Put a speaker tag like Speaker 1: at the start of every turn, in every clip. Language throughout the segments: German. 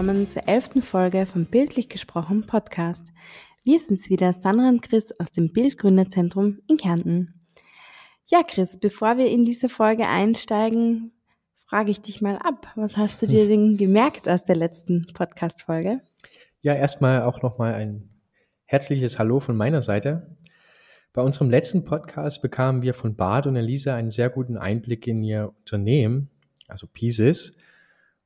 Speaker 1: Willkommen zur elften Folge vom Bildlich gesprochen Podcast. Wir sind's wieder, Sandra und Chris aus dem Bildgründerzentrum in Kärnten. Ja, Chris, bevor wir in diese Folge einsteigen, frage ich dich mal ab. Was hast du dir denn gemerkt aus der letzten Podcast-Folge?
Speaker 2: Ja, erstmal auch nochmal ein herzliches Hallo von meiner Seite. Bei unserem letzten Podcast bekamen wir von Bart und Elisa einen sehr guten Einblick in ihr Unternehmen, also Pieces.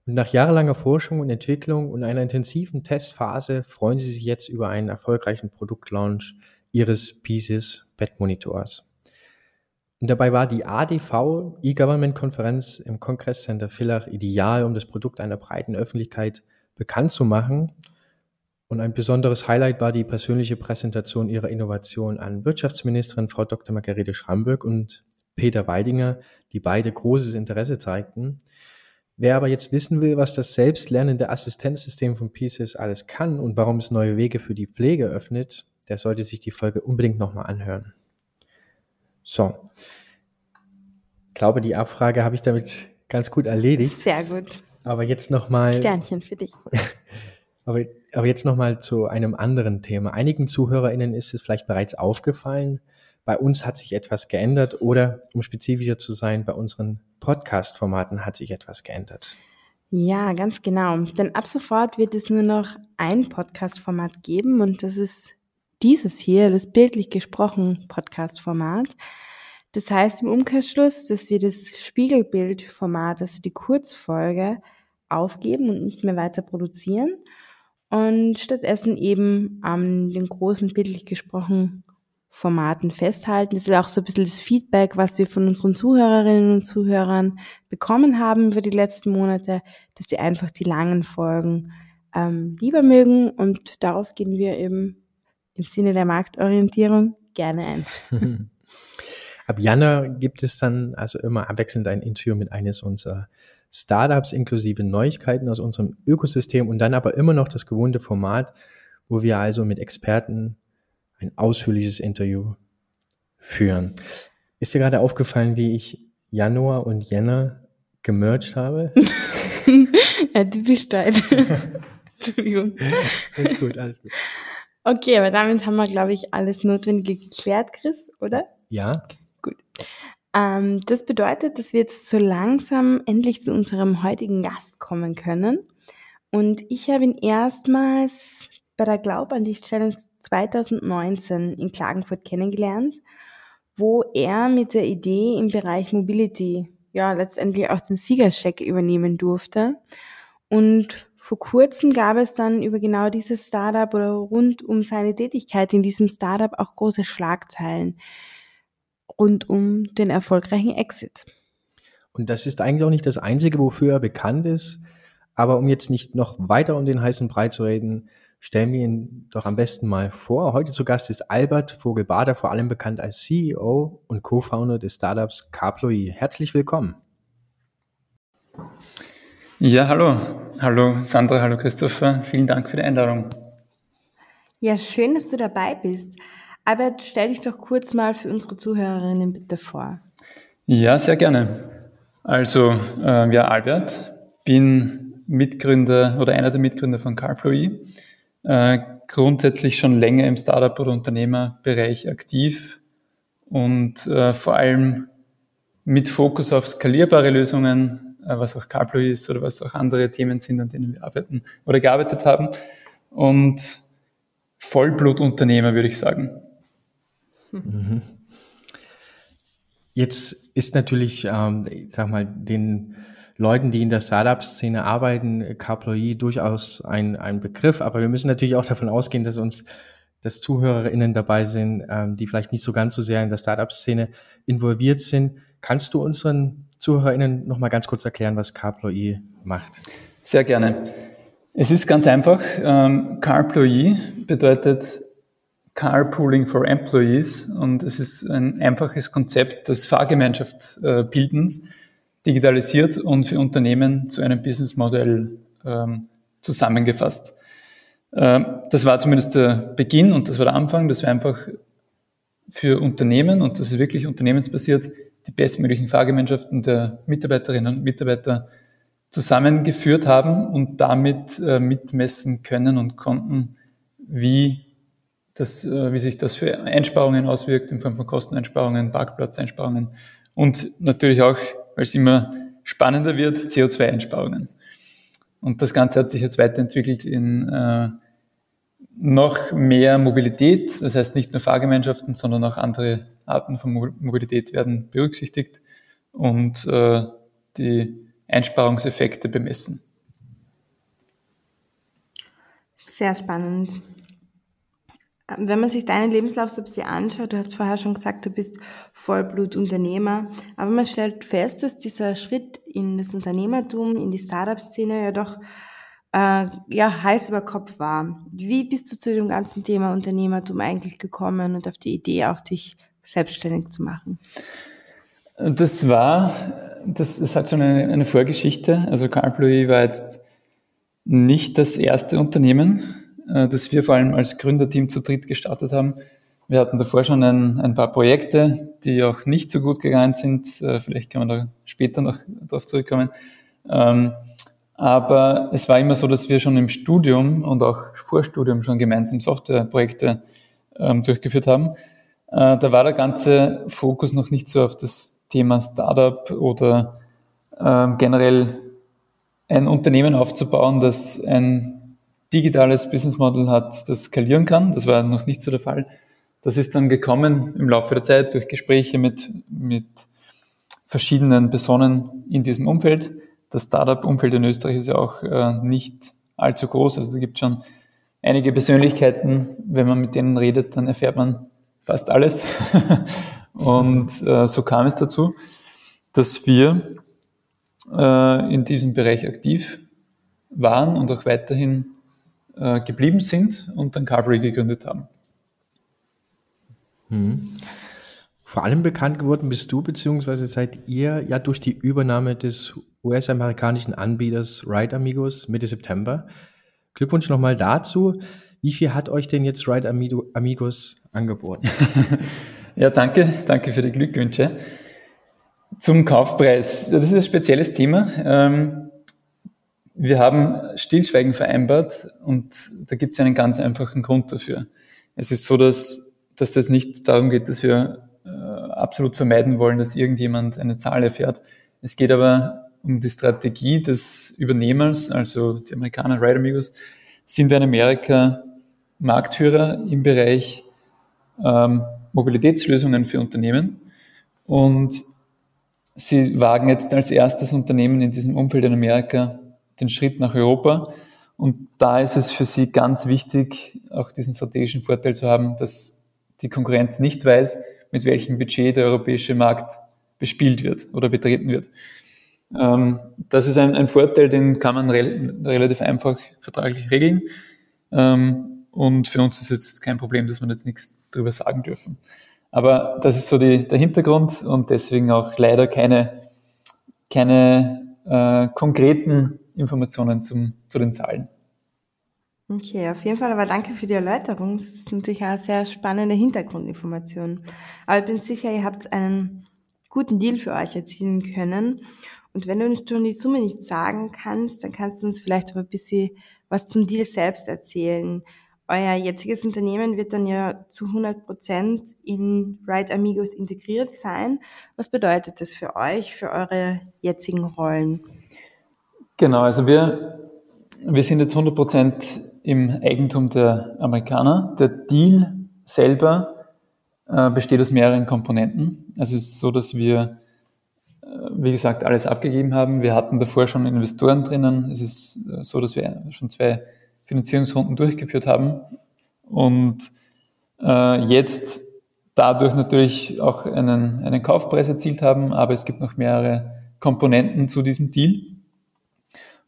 Speaker 2: Und nach jahrelanger Forschung und Entwicklung und einer intensiven Testphase freuen sie sich jetzt über einen erfolgreichen Produktlaunch ihres Pieces Bettmonitors. Und dabei war die ADV E-Government-Konferenz im Kongresscenter Villach ideal, um das Produkt einer breiten Öffentlichkeit bekannt zu machen und ein besonderes Highlight war die persönliche Präsentation ihrer Innovation an Wirtschaftsministerin Frau Dr. Margarete Schramberg und Peter Weidinger, die beide großes Interesse zeigten. Wer aber jetzt wissen will, was das selbstlernende Assistenzsystem von Pieces alles kann und warum es neue Wege für die Pflege öffnet, der sollte sich die Folge unbedingt nochmal anhören. So. Ich glaube, die Abfrage habe ich damit ganz gut erledigt.
Speaker 1: Sehr gut.
Speaker 2: Aber jetzt nochmal.
Speaker 1: Sternchen für dich.
Speaker 2: Aber, aber jetzt nochmal zu einem anderen Thema. Einigen ZuhörerInnen ist es vielleicht bereits aufgefallen. Bei uns hat sich etwas geändert oder, um spezifischer zu sein, bei unseren Podcast-Formaten hat sich etwas geändert.
Speaker 1: Ja, ganz genau. Denn ab sofort wird es nur noch ein Podcast-Format geben und das ist dieses hier, das bildlich gesprochen Podcast-Format. Das heißt im Umkehrschluss, dass wir das Spiegelbild-Format, also die Kurzfolge, aufgeben und nicht mehr weiter produzieren und stattdessen eben an den großen bildlich gesprochen Formaten festhalten. Das ist auch so ein bisschen das Feedback, was wir von unseren Zuhörerinnen und Zuhörern bekommen haben über die letzten Monate, dass sie einfach die langen Folgen ähm, lieber mögen und darauf gehen wir eben im Sinne der Marktorientierung gerne ein.
Speaker 2: Ab Januar gibt es dann also immer abwechselnd ein Interview mit eines unserer Startups inklusive Neuigkeiten aus unserem Ökosystem und dann aber immer noch das gewohnte Format, wo wir also mit Experten ein ausführliches Interview führen. Ist dir gerade aufgefallen, wie ich Januar und Jänner gemerged habe?
Speaker 1: ja, typisch deutsch.
Speaker 2: Entschuldigung. Alles gut, alles gut.
Speaker 1: Okay, aber damit haben wir, glaube ich, alles Notwendige geklärt, Chris, oder?
Speaker 2: Ja.
Speaker 1: Gut. Ähm, das bedeutet, dass wir jetzt so langsam endlich zu unserem heutigen Gast kommen können. Und ich habe ihn erstmals bei der Glaub an dich Challenge 2019 in Klagenfurt kennengelernt, wo er mit der Idee im Bereich Mobility ja letztendlich auch den Siegercheck übernehmen durfte. Und vor kurzem gab es dann über genau dieses Startup oder rund um seine Tätigkeit in diesem Startup auch große Schlagzeilen rund um den erfolgreichen Exit.
Speaker 2: Und das ist eigentlich auch nicht das Einzige, wofür er bekannt ist. Aber um jetzt nicht noch weiter um den heißen Brei zu reden, stellen wir ihn doch am besten mal vor. Heute zu Gast ist Albert Vogelbader, vor allem bekannt als CEO und Co-Founder des Startups Carploy. Herzlich willkommen.
Speaker 3: Ja, hallo. Hallo Sandra, hallo Christopher. Vielen Dank für die Einladung.
Speaker 1: Ja, schön, dass du dabei bist. Albert, stell dich doch kurz mal für unsere Zuhörerinnen bitte vor.
Speaker 3: Ja, sehr gerne. Also, äh, ja, Albert, bin Mitgründer oder einer der Mitgründer von CarPloy. Äh, grundsätzlich schon länger im Startup- oder Unternehmerbereich aktiv und äh, vor allem mit Fokus auf skalierbare Lösungen, äh, was auch CarPloy ist oder was auch andere Themen sind, an denen wir arbeiten oder gearbeitet haben. Und Vollblutunternehmer, würde ich sagen.
Speaker 2: Mhm. Jetzt ist natürlich, ähm, ich sag mal, den Leuten, die in der Startup-Szene arbeiten, Carploy durchaus ein, ein Begriff, aber wir müssen natürlich auch davon ausgehen, dass uns dass ZuhörerInnen dabei sind, ähm, die vielleicht nicht so ganz so sehr in der Startup-Szene involviert sind. Kannst du unseren ZuhörerInnen noch mal ganz kurz erklären, was Carploy macht?
Speaker 3: Sehr gerne. Es ist ganz einfach. Ähm, Carploy bedeutet Carpooling for Employees und es ist ein einfaches Konzept des Fahrgemeinschaft-Bildens, äh, digitalisiert und für Unternehmen zu einem Businessmodell ähm, zusammengefasst. Ähm, das war zumindest der Beginn und das war der Anfang. Das war einfach für Unternehmen und das ist wirklich unternehmensbasiert, die bestmöglichen Fahrgemeinschaften der Mitarbeiterinnen und Mitarbeiter zusammengeführt haben und damit äh, mitmessen können und konnten, wie, das, äh, wie sich das für Einsparungen auswirkt in Form von Kosteneinsparungen, Parkplatzeinsparungen und natürlich auch, weil es immer spannender wird, CO2-Einsparungen. Und das Ganze hat sich jetzt weiterentwickelt in äh, noch mehr Mobilität, das heißt nicht nur Fahrgemeinschaften, sondern auch andere Arten von Mobilität werden berücksichtigt und äh, die Einsparungseffekte bemessen.
Speaker 1: Sehr spannend. Wenn man sich deinen Lebenslauf so ein bisschen anschaut, du hast vorher schon gesagt, du bist Vollblutunternehmer, aber man stellt fest, dass dieser Schritt in das Unternehmertum, in die Startup-Szene ja doch äh, ja, heiß über Kopf war. Wie bist du zu dem ganzen Thema Unternehmertum eigentlich gekommen und auf die Idee auch dich selbstständig zu machen?
Speaker 3: Das war, das, das hat schon eine, eine Vorgeschichte. Also CarPlay war jetzt nicht das erste Unternehmen, äh, das wir vor allem als Gründerteam zu dritt gestartet haben. Wir hatten davor schon ein, ein paar Projekte, die auch nicht so gut gegangen sind. Äh, vielleicht kann man da später noch darauf zurückkommen. Ähm, aber es war immer so, dass wir schon im Studium und auch vor Studium schon gemeinsam Softwareprojekte ähm, durchgeführt haben. Äh, da war der ganze Fokus noch nicht so auf das Thema Startup oder ähm, generell ein Unternehmen aufzubauen, das ein digitales Business Model hat, das skalieren kann. Das war noch nicht so der Fall. Das ist dann gekommen im Laufe der Zeit durch Gespräche mit, mit verschiedenen Personen in diesem Umfeld. Das Startup-Umfeld in Österreich ist ja auch äh, nicht allzu groß. Also da gibt es schon einige Persönlichkeiten. Wenn man mit denen redet, dann erfährt man fast alles. Und äh, so kam es dazu, dass wir äh, in diesem Bereich aktiv waren und auch weiterhin äh, geblieben sind und dann Carberry gegründet haben.
Speaker 2: Hm. Vor allem bekannt geworden bist du beziehungsweise seid ihr ja durch die Übernahme des US-amerikanischen Anbieters Ride Amigos Mitte September. Glückwunsch nochmal dazu. Wie viel hat euch denn jetzt Ride Amigos angeboten?
Speaker 3: Ja, danke, danke für die Glückwünsche. Zum Kaufpreis. Das ist ein spezielles Thema. Ähm, wir haben Stillschweigen vereinbart und da gibt es einen ganz einfachen Grund dafür. Es ist so, dass, dass das nicht darum geht, dass wir äh, absolut vermeiden wollen, dass irgendjemand eine Zahl erfährt. Es geht aber um die Strategie des Übernehmers, also die Amerikaner Ride Amigos, sind in Amerika Marktführer im Bereich ähm, Mobilitätslösungen für Unternehmen. Und sie wagen jetzt als erstes Unternehmen in diesem Umfeld in Amerika den Schritt nach Europa. Und da ist es für sie ganz wichtig, auch diesen strategischen Vorteil zu haben, dass die Konkurrenz nicht weiß, mit welchem Budget der europäische Markt bespielt wird oder betreten wird. Ähm, das ist ein, ein Vorteil, den kann man re relativ einfach vertraglich regeln. Ähm, und für uns ist jetzt kein Problem, dass man jetzt nichts drüber sagen dürfen. Aber das ist so die, der Hintergrund und deswegen auch leider keine, keine äh, konkreten Informationen zum, zu den Zahlen.
Speaker 1: Okay, auf jeden Fall, aber danke für die Erläuterung. Das ist natürlich eine sehr spannende Hintergrundinformation. Aber ich bin sicher, ihr habt einen guten Deal für euch erzielen können. Und wenn du uns schon die Summe nicht sagen kannst, dann kannst du uns vielleicht aber ein bisschen was zum Deal selbst erzählen euer jetziges Unternehmen wird dann ja zu 100 Prozent in Ride Amigos integriert sein. Was bedeutet das für euch, für eure jetzigen Rollen?
Speaker 3: Genau, also wir, wir sind jetzt 100 Prozent im Eigentum der Amerikaner. Der Deal selber äh, besteht aus mehreren Komponenten. Also es ist so, dass wir, äh, wie gesagt, alles abgegeben haben. Wir hatten davor schon Investoren drinnen. Es ist äh, so, dass wir schon zwei Finanzierungsrunden durchgeführt haben und äh, jetzt dadurch natürlich auch einen, einen Kaufpreis erzielt haben, aber es gibt noch mehrere Komponenten zu diesem Deal.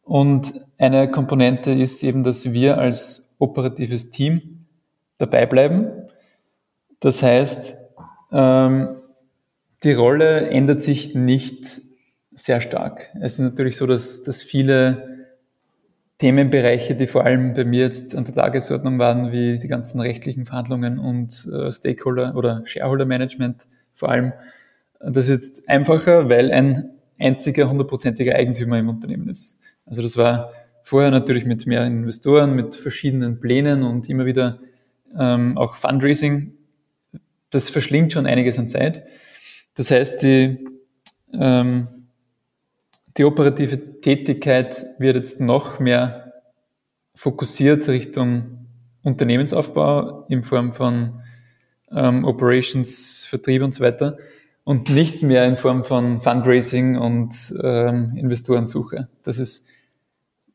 Speaker 3: Und eine Komponente ist eben, dass wir als operatives Team dabei bleiben. Das heißt, ähm, die Rolle ändert sich nicht sehr stark. Es ist natürlich so, dass, dass viele Themenbereiche, die vor allem bei mir jetzt an der Tagesordnung waren, wie die ganzen rechtlichen Verhandlungen und äh, Stakeholder- oder Shareholder-Management vor allem. Das ist jetzt einfacher, weil ein, einziger hundertprozentiger Eigentümer im Unternehmen ist. Also das war vorher natürlich mit mehreren Investoren, mit verschiedenen Plänen und immer wieder ähm, auch Fundraising. Das verschlingt schon einiges an Zeit. Das heißt, die, ähm, die operative Tätigkeit wird jetzt noch mehr fokussiert Richtung Unternehmensaufbau in Form von ähm, Operations, Vertrieb und so weiter und nicht mehr in Form von Fundraising und ähm, Investorensuche. Das ist,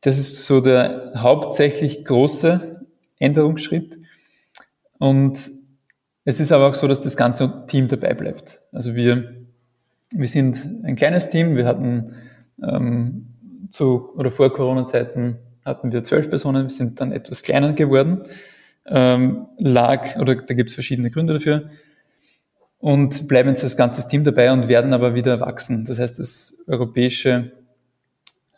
Speaker 3: das ist so der hauptsächlich große Änderungsschritt. Und es ist aber auch so, dass das ganze Team dabei bleibt. Also wir, wir sind ein kleines Team. Wir hatten ähm, zu oder vor Corona-Zeiten hatten wir zwölf Personen. Wir sind dann etwas kleiner geworden. Ähm, lag oder da gibt es verschiedene Gründe dafür und bleiben jetzt als ganzes Team dabei und werden aber wieder wachsen. Das heißt, das europäische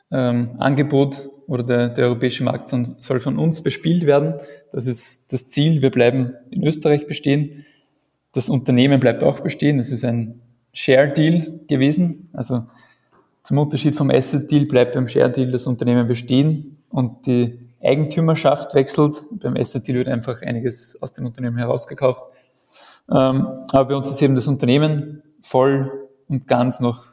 Speaker 3: ähm, Angebot oder der, der europäische Markt soll von uns bespielt werden. Das ist das Ziel. Wir bleiben in Österreich bestehen. Das Unternehmen bleibt auch bestehen. Das ist ein Share-Deal gewesen. Also zum Unterschied vom Asset-Deal bleibt beim Share-Deal das Unternehmen bestehen und die Eigentümerschaft wechselt. Beim Asset-Deal wird einfach einiges aus dem Unternehmen herausgekauft. Ähm, aber bei uns ist eben das Unternehmen voll und ganz noch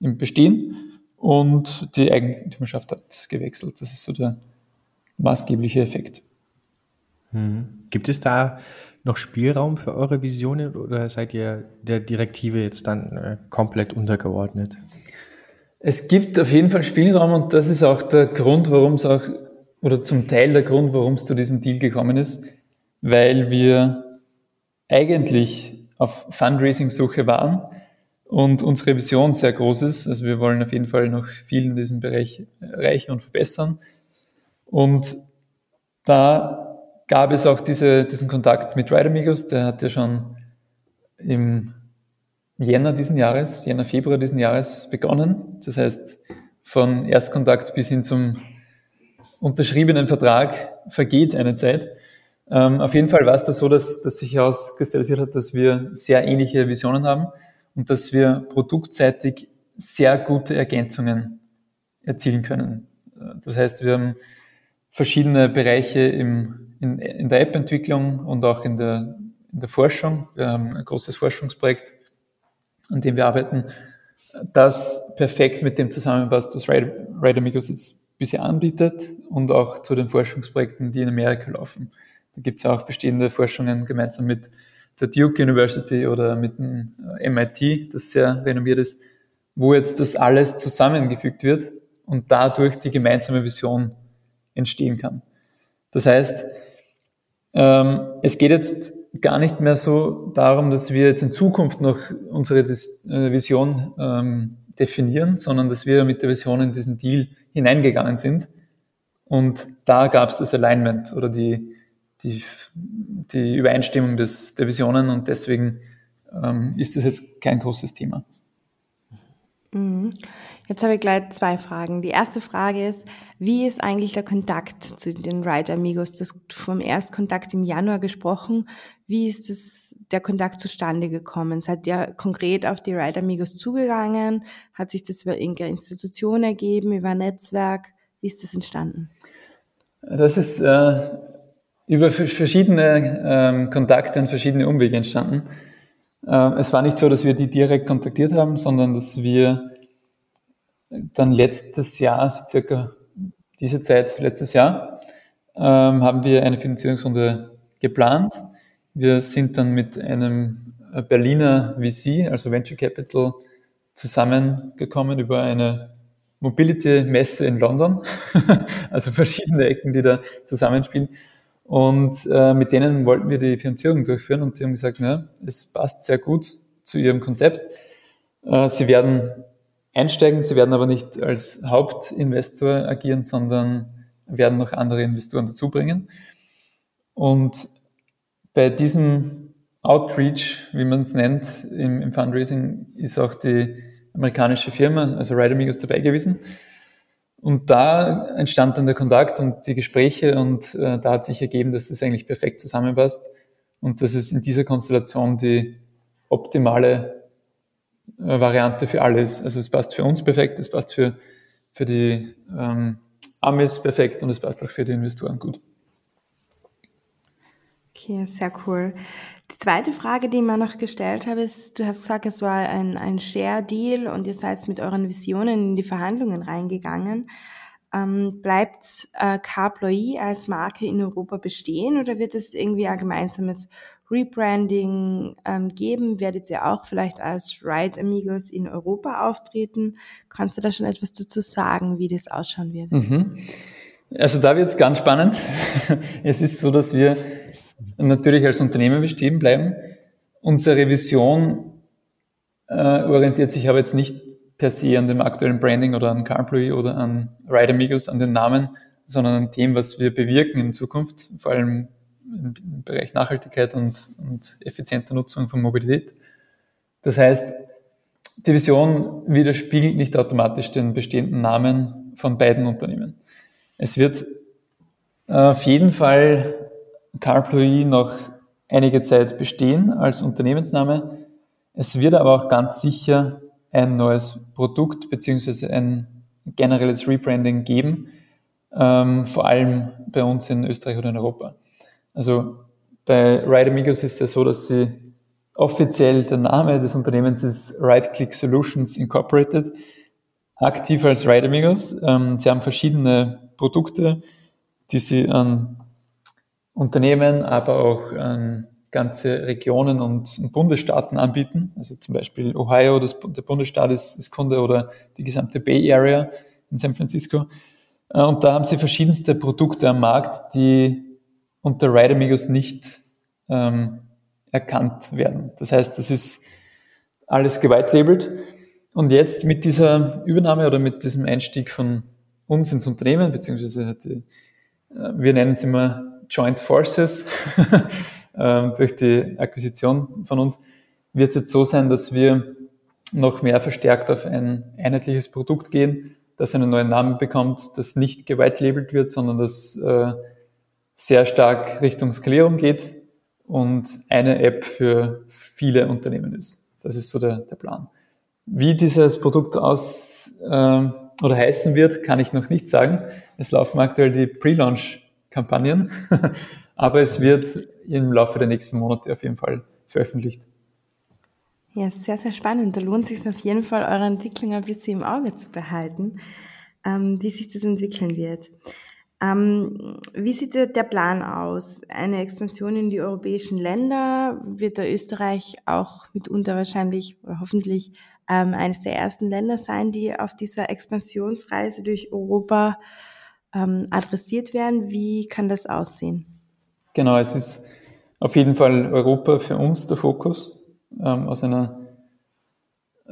Speaker 3: im Bestehen und die Eigentümerschaft hat gewechselt. Das ist so der maßgebliche Effekt.
Speaker 2: Mhm. Gibt es da noch Spielraum für eure Visionen oder seid ihr der Direktive jetzt dann äh, komplett untergeordnet?
Speaker 3: Es gibt auf jeden Fall Spielraum und das ist auch der Grund, warum es auch, oder zum Teil der Grund, warum es zu diesem Deal gekommen ist, weil wir eigentlich auf Fundraising-Suche waren und unsere Vision sehr groß ist. Also wir wollen auf jeden Fall noch viel in diesem Bereich erreichen und verbessern. Und da gab es auch diese, diesen Kontakt mit Ride Amigos, der hat ja schon im Jänner diesen Jahres, Jänner, Februar diesen Jahres begonnen. Das heißt, von Erstkontakt bis hin zum unterschriebenen Vertrag vergeht eine Zeit. Ähm, auf jeden Fall war es da so, dass, dass sich herauskristallisiert hat, dass wir sehr ähnliche Visionen haben und dass wir produktseitig sehr gute Ergänzungen erzielen können. Das heißt, wir haben verschiedene Bereiche im, in, in der App-Entwicklung und auch in der, in der Forschung. Wir haben ein großes Forschungsprojekt, an dem wir arbeiten, das perfekt mit dem zusammenpasst, was Ride Amigos jetzt bisher anbietet und auch zu den Forschungsprojekten, die in Amerika laufen. Da gibt es auch bestehende Forschungen gemeinsam mit der Duke University oder mit dem äh, MIT, das sehr renommiert ist, wo jetzt das alles zusammengefügt wird und dadurch die gemeinsame Vision entstehen kann. Das heißt, ähm, es geht jetzt gar nicht mehr so darum, dass wir jetzt in Zukunft noch unsere äh, Vision ähm, definieren, sondern dass wir mit der Vision in diesen Deal hineingegangen sind. Und da gab es das Alignment oder die, die, die Übereinstimmung des, der Visionen und deswegen ähm, ist das jetzt kein großes Thema.
Speaker 1: Mhm. Jetzt habe ich gleich zwei Fragen. Die erste Frage ist, wie ist eigentlich der Kontakt zu den Ride Amigos? Das vom Erstkontakt im Januar gesprochen. Wie ist das, der Kontakt zustande gekommen? Seid ihr konkret auf die Ride Amigos zugegangen? Hat sich das über irgendeine Institution ergeben, über ein Netzwerk? Wie ist das entstanden?
Speaker 3: Das ist äh, über verschiedene ähm, Kontakte und verschiedene Umwege entstanden. Ähm, es war nicht so, dass wir die direkt kontaktiert haben, sondern dass wir dann letztes Jahr, so circa diese Zeit, letztes Jahr, ähm, haben wir eine Finanzierungsrunde geplant. Wir sind dann mit einem Berliner VC, also Venture Capital, zusammengekommen über eine Mobility-Messe in London, also verschiedene Ecken, die da zusammenspielen. Und äh, mit denen wollten wir die Finanzierung durchführen und die haben gesagt, ja, es passt sehr gut zu ihrem Konzept. Äh, sie werden einsteigen, sie werden aber nicht als Hauptinvestor agieren, sondern werden noch andere Investoren dazu bringen. Und bei diesem Outreach, wie man es nennt, im, im Fundraising, ist auch die amerikanische Firma, also Ride Amigos, dabei gewesen. Und da entstand dann der Kontakt und die Gespräche und äh, da hat sich ergeben, dass es eigentlich perfekt zusammenpasst und dass es in dieser Konstellation die optimale äh, Variante für alles. Also es passt für uns perfekt, es passt für, für die ähm, Amis perfekt und es passt auch für die Investoren gut.
Speaker 1: Okay, sehr cool. Die zweite Frage, die ich mir noch gestellt habe, ist, du hast gesagt, es war ein, ein Share-Deal und ihr seid mit euren Visionen in die Verhandlungen reingegangen. Ähm, bleibt äh, Carploy als Marke in Europa bestehen oder wird es irgendwie ein gemeinsames Rebranding ähm, geben? Werdet ihr auch vielleicht als Ride Amigos in Europa auftreten? Kannst du da schon etwas dazu sagen, wie das ausschauen wird?
Speaker 3: Mhm. Also da wird es ganz spannend. es ist so, dass wir natürlich als Unternehmen bestehen bleiben. Unsere Vision äh, orientiert sich aber jetzt nicht per se an dem aktuellen Branding oder an CarPlay oder an Ride Amigos, an den Namen, sondern an dem, was wir bewirken in Zukunft, vor allem im Bereich Nachhaltigkeit und, und effizienter Nutzung von Mobilität. Das heißt, die Vision widerspiegelt nicht automatisch den bestehenden Namen von beiden Unternehmen. Es wird äh, auf jeden Fall CarPlay noch einige Zeit bestehen als Unternehmensname. Es wird aber auch ganz sicher ein neues Produkt beziehungsweise ein generelles Rebranding geben, ähm, vor allem bei uns in Österreich oder in Europa. Also bei Ride Amigos ist es so, dass sie offiziell der Name des Unternehmens ist Ride Click Solutions Incorporated, aktiv als Ride Amigos. Ähm, sie haben verschiedene Produkte, die sie an Unternehmen, aber auch an ganze Regionen und Bundesstaaten anbieten. Also zum Beispiel Ohio, das, der Bundesstaat ist, ist Kunde oder die gesamte Bay Area in San Francisco. Äh, und da haben sie verschiedenste Produkte am Markt, die unter Ride Amigos nicht ähm, erkannt werden. Das heißt, das ist alles geweitlabelt. Und jetzt mit dieser Übernahme oder mit diesem Einstieg von uns ins Unternehmen, beziehungsweise die, äh, wir nennen es immer Joint Forces ähm, durch die Akquisition von uns, wird es jetzt so sein, dass wir noch mehr verstärkt auf ein einheitliches Produkt gehen, das einen neuen Namen bekommt, das nicht geweitlabelt wird, sondern das äh, sehr stark Richtung Skalierung geht und eine App für viele Unternehmen ist. Das ist so der, der Plan. Wie dieses Produkt aus äh, oder heißen wird, kann ich noch nicht sagen. Es laufen aktuell die Pre-Launch Kampagnen. Aber es wird im Laufe der nächsten Monate auf jeden Fall veröffentlicht.
Speaker 1: Ja, sehr, sehr spannend. Da lohnt es sich auf jeden Fall, eure Entwicklung ein bisschen im Auge zu behalten, ähm, wie sich das entwickeln wird. Ähm, wie sieht der Plan aus? Eine Expansion in die europäischen Länder? Wird da Österreich auch mitunter wahrscheinlich oder hoffentlich ähm, eines der ersten Länder sein, die auf dieser Expansionsreise durch Europa ähm, adressiert werden. Wie kann das aussehen?
Speaker 3: Genau, es ist auf jeden Fall Europa für uns der Fokus ähm, aus einer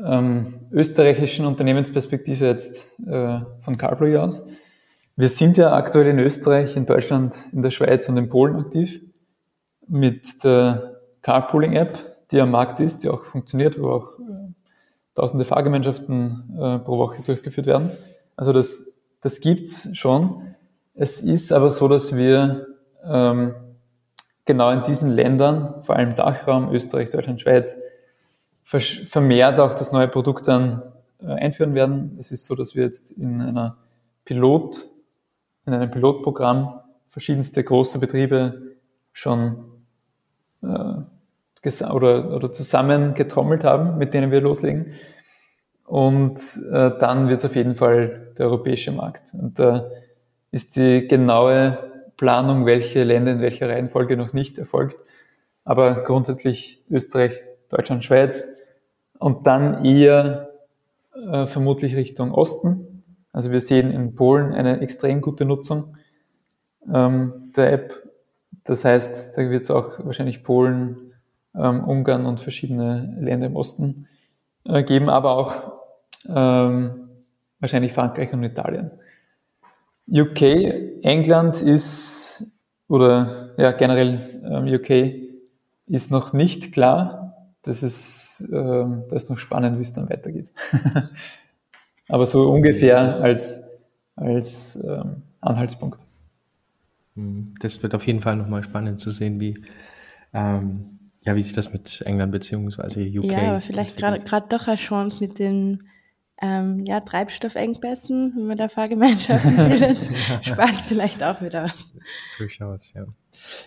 Speaker 3: ähm, österreichischen Unternehmensperspektive jetzt äh, von CarPlay aus. Wir sind ja aktuell in Österreich, in Deutschland, in der Schweiz und in Polen aktiv mit der Carpooling-App, die am Markt ist, die auch funktioniert, wo auch äh, tausende Fahrgemeinschaften äh, pro Woche durchgeführt werden. Also das das gibt's schon. Es ist aber so, dass wir ähm, genau in diesen Ländern, vor allem Dachraum, Österreich, Deutschland, Schweiz, vermehrt auch das neue Produkt dann äh, einführen werden. Es ist so, dass wir jetzt in einer Pilot, in einem Pilotprogramm verschiedenste große Betriebe schon äh, oder, oder zusammen getrommelt haben, mit denen wir loslegen. Und äh, dann wird es auf jeden Fall der europäische Markt. Und da ist die genaue Planung, welche Länder in welcher Reihenfolge noch nicht erfolgt. Aber grundsätzlich Österreich, Deutschland, Schweiz und dann eher äh, vermutlich Richtung Osten. Also wir sehen in Polen eine extrem gute Nutzung ähm, der App. Das heißt, da wird es auch wahrscheinlich Polen, ähm, Ungarn und verschiedene Länder im Osten äh, geben, aber auch ähm, wahrscheinlich Frankreich und Italien. UK, England ist, oder ja, generell ähm, UK ist noch nicht klar. Das ist, ähm, das ist noch spannend, wie es dann weitergeht. Aber so ungefähr als, als ähm, Anhaltspunkt.
Speaker 2: Hm, das wird auf jeden Fall nochmal spannend zu sehen, wie, ähm, ja, wie sich das mit England beziehungsweise UK.
Speaker 1: Ja, aber vielleicht gerade doch eine Chance mit den ähm, ja, Treibstoffengpässen, wenn man da Fahrgemeinschaften bildet, ja. spart es vielleicht auch wieder was.
Speaker 2: Durchaus, ja.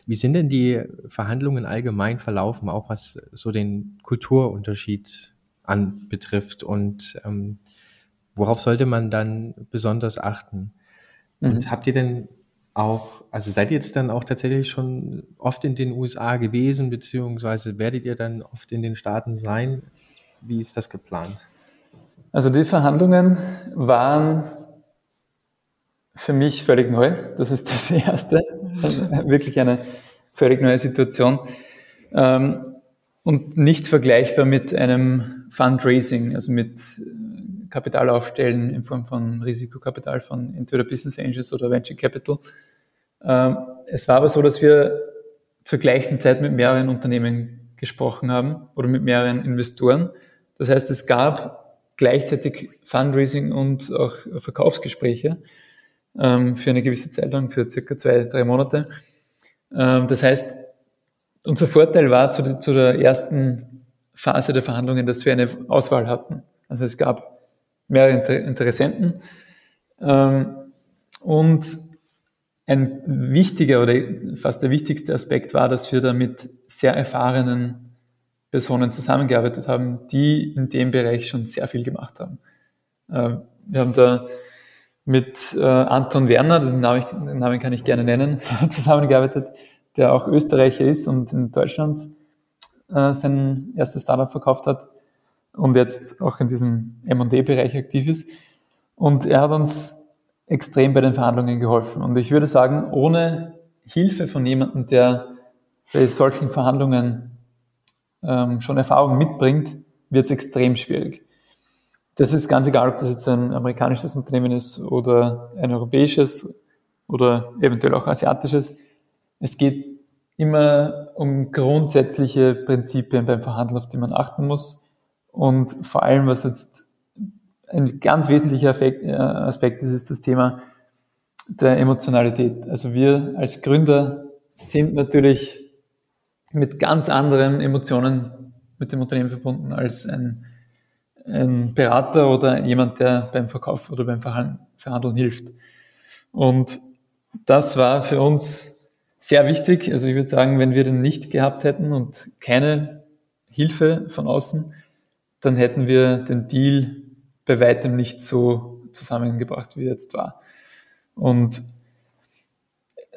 Speaker 2: Wie sind denn die Verhandlungen allgemein verlaufen, auch was so den Kulturunterschied anbetrifft und ähm, worauf sollte man dann besonders achten? Mhm. Und habt ihr denn auch, also seid ihr jetzt dann auch tatsächlich schon oft in den USA gewesen, beziehungsweise werdet ihr dann oft in den Staaten sein? Wie ist das geplant?
Speaker 3: Also die Verhandlungen waren für mich völlig neu. Das ist das Erste. Wirklich eine völlig neue Situation. Ähm, und nicht vergleichbar mit einem Fundraising, also mit Kapital aufstellen in Form von Risikokapital von entweder Business Angels oder Venture Capital. Ähm, es war aber so, dass wir zur gleichen Zeit mit mehreren Unternehmen gesprochen haben oder mit mehreren Investoren. Das heißt, es gab gleichzeitig Fundraising und auch Verkaufsgespräche ähm, für eine gewisse Zeit lang, für circa zwei, drei Monate. Ähm, das heißt, unser Vorteil war zu, der ersten Phase der Verhandlungen, dass wir eine Auswahl hatten. Also es gab mehrere Interessenten. Und ein wichtiger oder fast der wichtigste Aspekt war, dass wir da mit sehr erfahrenen Personen zusammengearbeitet haben, die in dem Bereich schon sehr viel gemacht haben. Ähm, wir haben da mit äh, Anton Werner, den Namen, kann ich gerne nennen, zusammengearbeitet, der auch Österreicher ist und in Deutschland äh, sein erstes Startup verkauft hat und jetzt auch in diesem M&D-Bereich aktiv ist. Und er hat uns extrem bei den Verhandlungen geholfen. Und ich würde sagen, ohne Hilfe von jemandem, der bei solchen Verhandlungen ähm, schon Erfahrung mitbringt, wird es extrem schwierig. Das ist ganz egal, ob das jetzt ein amerikanisches Unternehmen ist oder ein europäisches oder eventuell auch asiatisches. Es geht immer um grundsätzliche Prinzipien beim Verhandeln, auf die man achten muss. Und vor allem, was jetzt ein ganz wesentlicher äh, Aspekt ist, ist das Thema der Emotionalität. Also wir als Gründer sind natürlich mit ganz anderen Emotionen mit dem Unternehmen verbunden als ein, ein Berater oder jemand, der beim Verkauf oder beim Verhandeln hilft. Und das war für uns sehr wichtig. Also ich würde sagen, wenn wir den nicht gehabt hätten und keine Hilfe von außen, dann hätten wir den Deal bei weitem nicht so zusammengebracht, wie jetzt war. Und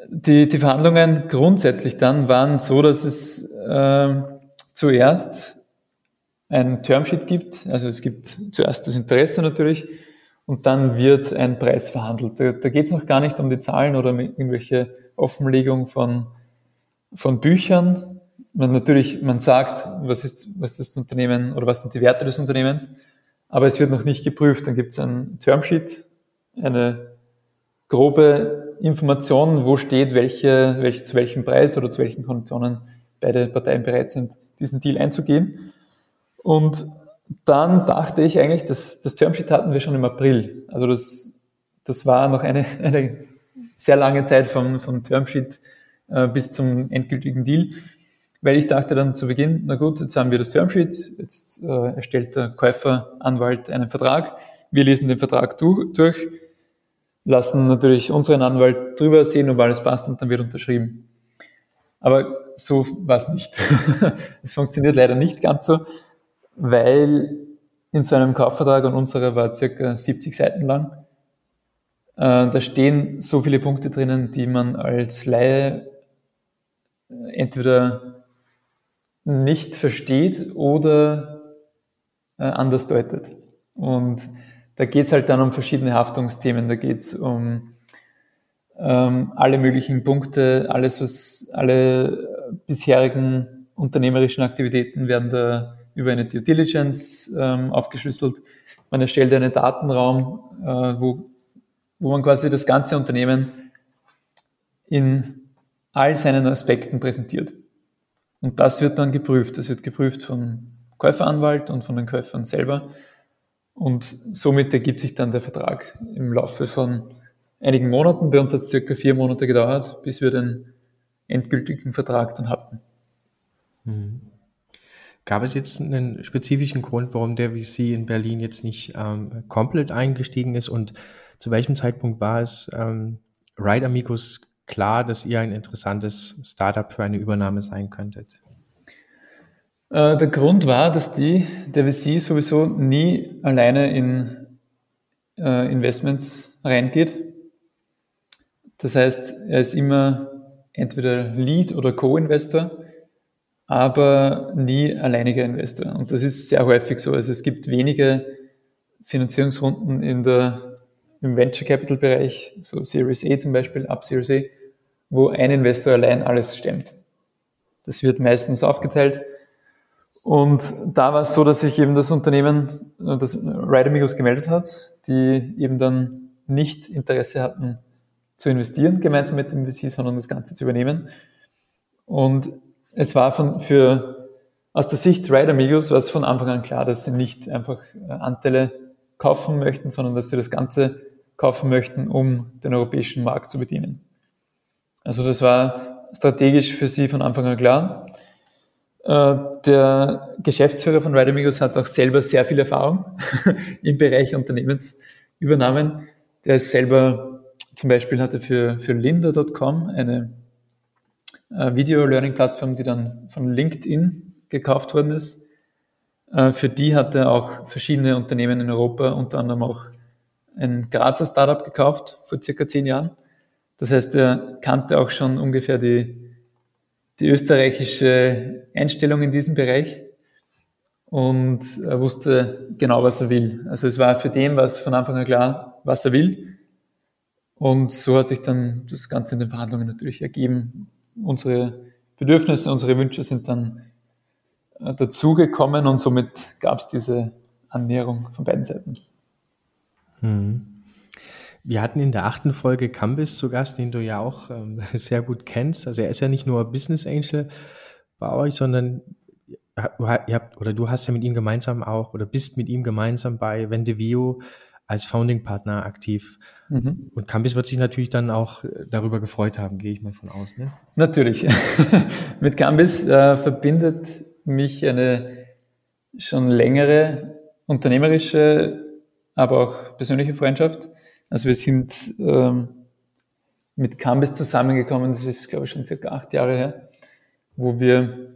Speaker 3: die, die Verhandlungen grundsätzlich dann waren so, dass es äh, zuerst ein Termsheet gibt, also es gibt zuerst das Interesse natürlich und dann wird ein Preis verhandelt. Da, da geht es noch gar nicht um die Zahlen oder irgendwelche Offenlegung von, von Büchern, man natürlich, man sagt, was ist, was ist das Unternehmen oder was sind die Werte des Unternehmens, aber es wird noch nicht geprüft. Dann gibt es ein Termsheet, eine grobe Information, wo steht, welche, welche, zu welchem Preis oder zu welchen Konditionen beide Parteien bereit sind, diesen Deal einzugehen. Und dann dachte ich eigentlich, dass das Termsheet hatten wir schon im April. Also das, das war noch eine, eine sehr lange Zeit vom, vom Termsheet äh, bis zum endgültigen Deal weil ich dachte dann zu Beginn, na gut, jetzt haben wir das Termsheet, jetzt äh, erstellt der Käuferanwalt einen Vertrag, wir lesen den Vertrag du durch, lassen natürlich unseren Anwalt drüber sehen, ob alles passt und dann wird unterschrieben. Aber so war es nicht. Es funktioniert leider nicht ganz so, weil in so einem Kaufvertrag und unserer war circa 70 Seiten lang. Äh, da stehen so viele Punkte drinnen, die man als Laie entweder nicht versteht oder äh, anders deutet. Und da geht es halt dann um verschiedene Haftungsthemen. Da geht es um ähm, alle möglichen Punkte, alles, was alle bisherigen unternehmerischen Aktivitäten werden da über eine Due Diligence ähm, aufgeschlüsselt. Man erstellt einen Datenraum, äh, wo, wo man quasi das ganze Unternehmen in all seinen Aspekten präsentiert. Und das wird dann geprüft. Das wird geprüft vom Käuferanwalt und von den Käufern selber. Und somit ergibt sich dann der Vertrag im Laufe von einigen Monaten. Bei uns hat es circa vier Monate gedauert, bis wir den endgültigen Vertrag dann hatten.
Speaker 2: Mhm. Gab es jetzt einen spezifischen Grund, warum der VC in Berlin jetzt nicht ähm, komplett eingestiegen ist und zu welchem Zeitpunkt war es ähm, Ride Amigos klar, dass ihr ein interessantes Startup für eine Übernahme sein könntet?
Speaker 3: Äh, der Grund war, dass die, der VC sowieso nie alleine in äh, Investments reingeht. Das heißt, er ist immer entweder Lead oder Co-Investor aber nie alleiniger Investor. Und das ist sehr häufig so. Also es gibt wenige Finanzierungsrunden in der, im Venture Capital Bereich, so Series A zum Beispiel, ab Series A, wo ein Investor allein alles stemmt. Das wird meistens aufgeteilt. Und da war es so, dass sich eben das Unternehmen, das Ride Amigos gemeldet hat, die eben dann nicht Interesse hatten zu investieren gemeinsam mit dem VC, sondern das Ganze zu übernehmen. Und es war von, für, aus der Sicht Ride Amigos war es von Anfang an klar, dass sie nicht einfach äh, Anteile kaufen möchten, sondern dass sie das Ganze kaufen möchten, um den europäischen Markt zu bedienen. Also das war strategisch für sie von Anfang an klar. Äh, der Geschäftsführer von Ride Amigos hat auch selber sehr viel Erfahrung im Bereich Unternehmensübernahmen. Der ist selber, zum Beispiel hatte für, für Linda.com eine äh, Video-Learning-Plattform, die dann von LinkedIn gekauft worden ist. Äh, für die hat er auch verschiedene Unternehmen in Europa, unter anderem auch ein Grazer Startup gekauft vor circa zehn Jahren. Das heißt, er kannte auch schon ungefähr die, die österreichische Einstellung in diesem Bereich und er wusste genau, was er will. Also es war für den was von Anfang an klar, was er will. Und so hat sich dann das Ganze in den Verhandlungen natürlich ergeben, unsere Bedürfnisse, unsere Wünsche sind dann äh, dazugekommen und somit gab es diese Annäherung von beiden Seiten.
Speaker 2: Hm. Wir hatten in der achten Folge Cambis zu Gast, den du ja auch ähm, sehr gut kennst. Also er ist ja nicht nur Business Angel bei euch, sondern ihr habt, oder du hast ja mit ihm gemeinsam auch oder bist mit ihm gemeinsam bei Vendevio als Founding-Partner aktiv. Mhm. Und Campus wird sich natürlich dann auch äh, darüber gefreut haben, gehe ich mal von aus. Ne?
Speaker 3: Natürlich. Mit Campus äh, verbindet mich eine schon längere unternehmerische, aber auch persönliche Freundschaft. Also wir sind ähm, mit Campus zusammengekommen, das ist glaube ich schon circa acht Jahre her, wo wir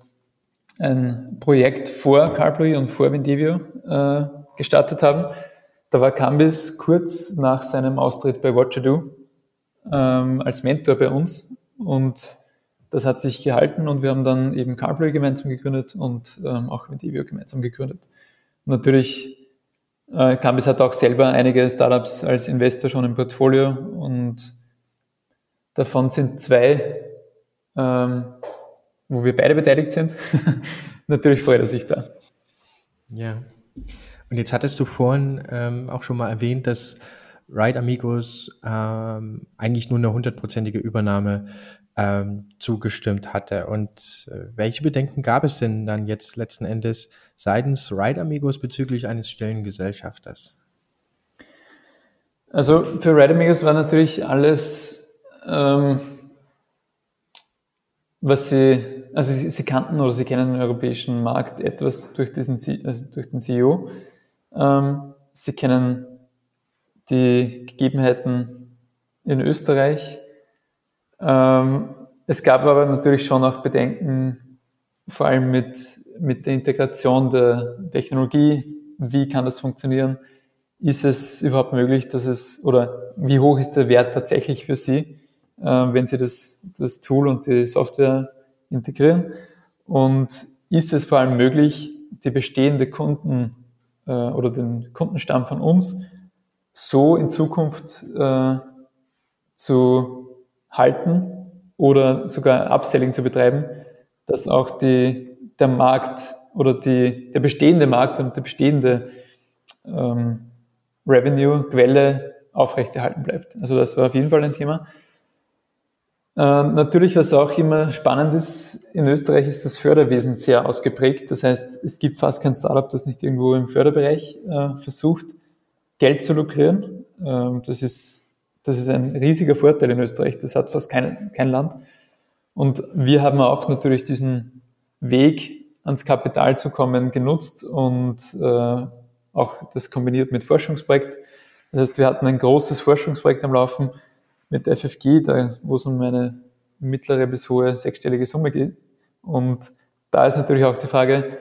Speaker 3: ein Projekt vor CarPlay und vor Vendivio äh, gestartet haben da war Cambis kurz nach seinem Austritt bei Watchado ähm, als Mentor bei uns und das hat sich gehalten und wir haben dann eben CarPlay gemeinsam gegründet und ähm, auch Evio gemeinsam gegründet. Und natürlich, äh, Cambis hat auch selber einige Startups als Investor schon im Portfolio und davon sind zwei, ähm, wo wir beide beteiligt sind. natürlich freut er sich da.
Speaker 2: Ja. Und jetzt hattest du vorhin ähm, auch schon mal erwähnt, dass Ride Amigos ähm, eigentlich nur eine hundertprozentige Übernahme ähm, zugestimmt hatte. Und äh, welche Bedenken gab es denn dann jetzt letzten Endes seitens Ride Amigos bezüglich eines stillen Gesellschafters?
Speaker 3: Also für Ride Amigos war natürlich alles, ähm, was sie, also sie, sie, kannten oder sie kennen den europäischen Markt etwas durch, diesen, also durch den CEO. Ähm, sie kennen die Gegebenheiten in Österreich. Ähm, es gab aber natürlich schon auch Bedenken, vor allem mit, mit der Integration der Technologie. Wie kann das funktionieren? Ist es überhaupt möglich, dass es, oder wie hoch ist der Wert tatsächlich für Sie, äh, wenn Sie das, das Tool und die Software integrieren? Und ist es vor allem möglich, die bestehende Kunden äh, oder den Kundenstamm von uns so in Zukunft äh, zu halten oder sogar Upselling zu betreiben, dass auch die, der Markt oder die, der bestehende Markt und der bestehende ähm, Revenue-Quelle aufrechterhalten bleibt. Also das war auf jeden Fall ein Thema. Äh, natürlich, was auch immer spannend ist, in Österreich ist das Förderwesen sehr ausgeprägt. Das heißt, es gibt fast kein Startup, das nicht irgendwo im Förderbereich äh, versucht, Geld zu lukrieren. Ähm, das, ist, das ist ein riesiger Vorteil in Österreich. Das hat fast kein, kein Land. Und wir haben auch natürlich diesen Weg ans Kapital zu kommen, genutzt und äh, auch das kombiniert mit Forschungsprojekt. Das heißt, wir hatten ein großes Forschungsprojekt am Laufen mit FFG, da, wo es um eine mittlere bis hohe sechsstellige Summe geht. Und da ist natürlich auch die Frage,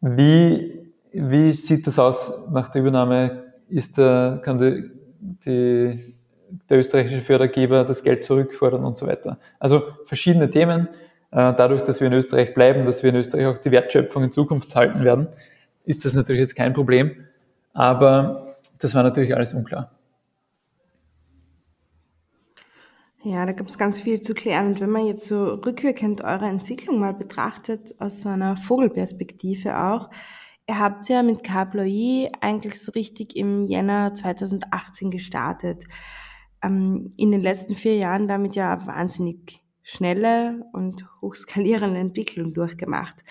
Speaker 3: wie, wie sieht das aus nach der Übernahme? Ist der, kann die, die, der österreichische Fördergeber das Geld zurückfordern und so weiter? Also verschiedene Themen. Äh, dadurch, dass wir in Österreich bleiben, dass wir in Österreich auch die Wertschöpfung in Zukunft halten werden, ist das natürlich jetzt kein Problem. Aber das war natürlich alles unklar.
Speaker 1: Ja, da gibt es ganz viel zu klären. Und wenn man jetzt so rückwirkend eure Entwicklung mal betrachtet, aus so einer Vogelperspektive auch, ihr habt ja mit Cabloy eigentlich so richtig im Jänner 2018 gestartet. Ähm, in den letzten vier Jahren damit ja wahnsinnig schnelle und hochskalierende Entwicklung durchgemacht.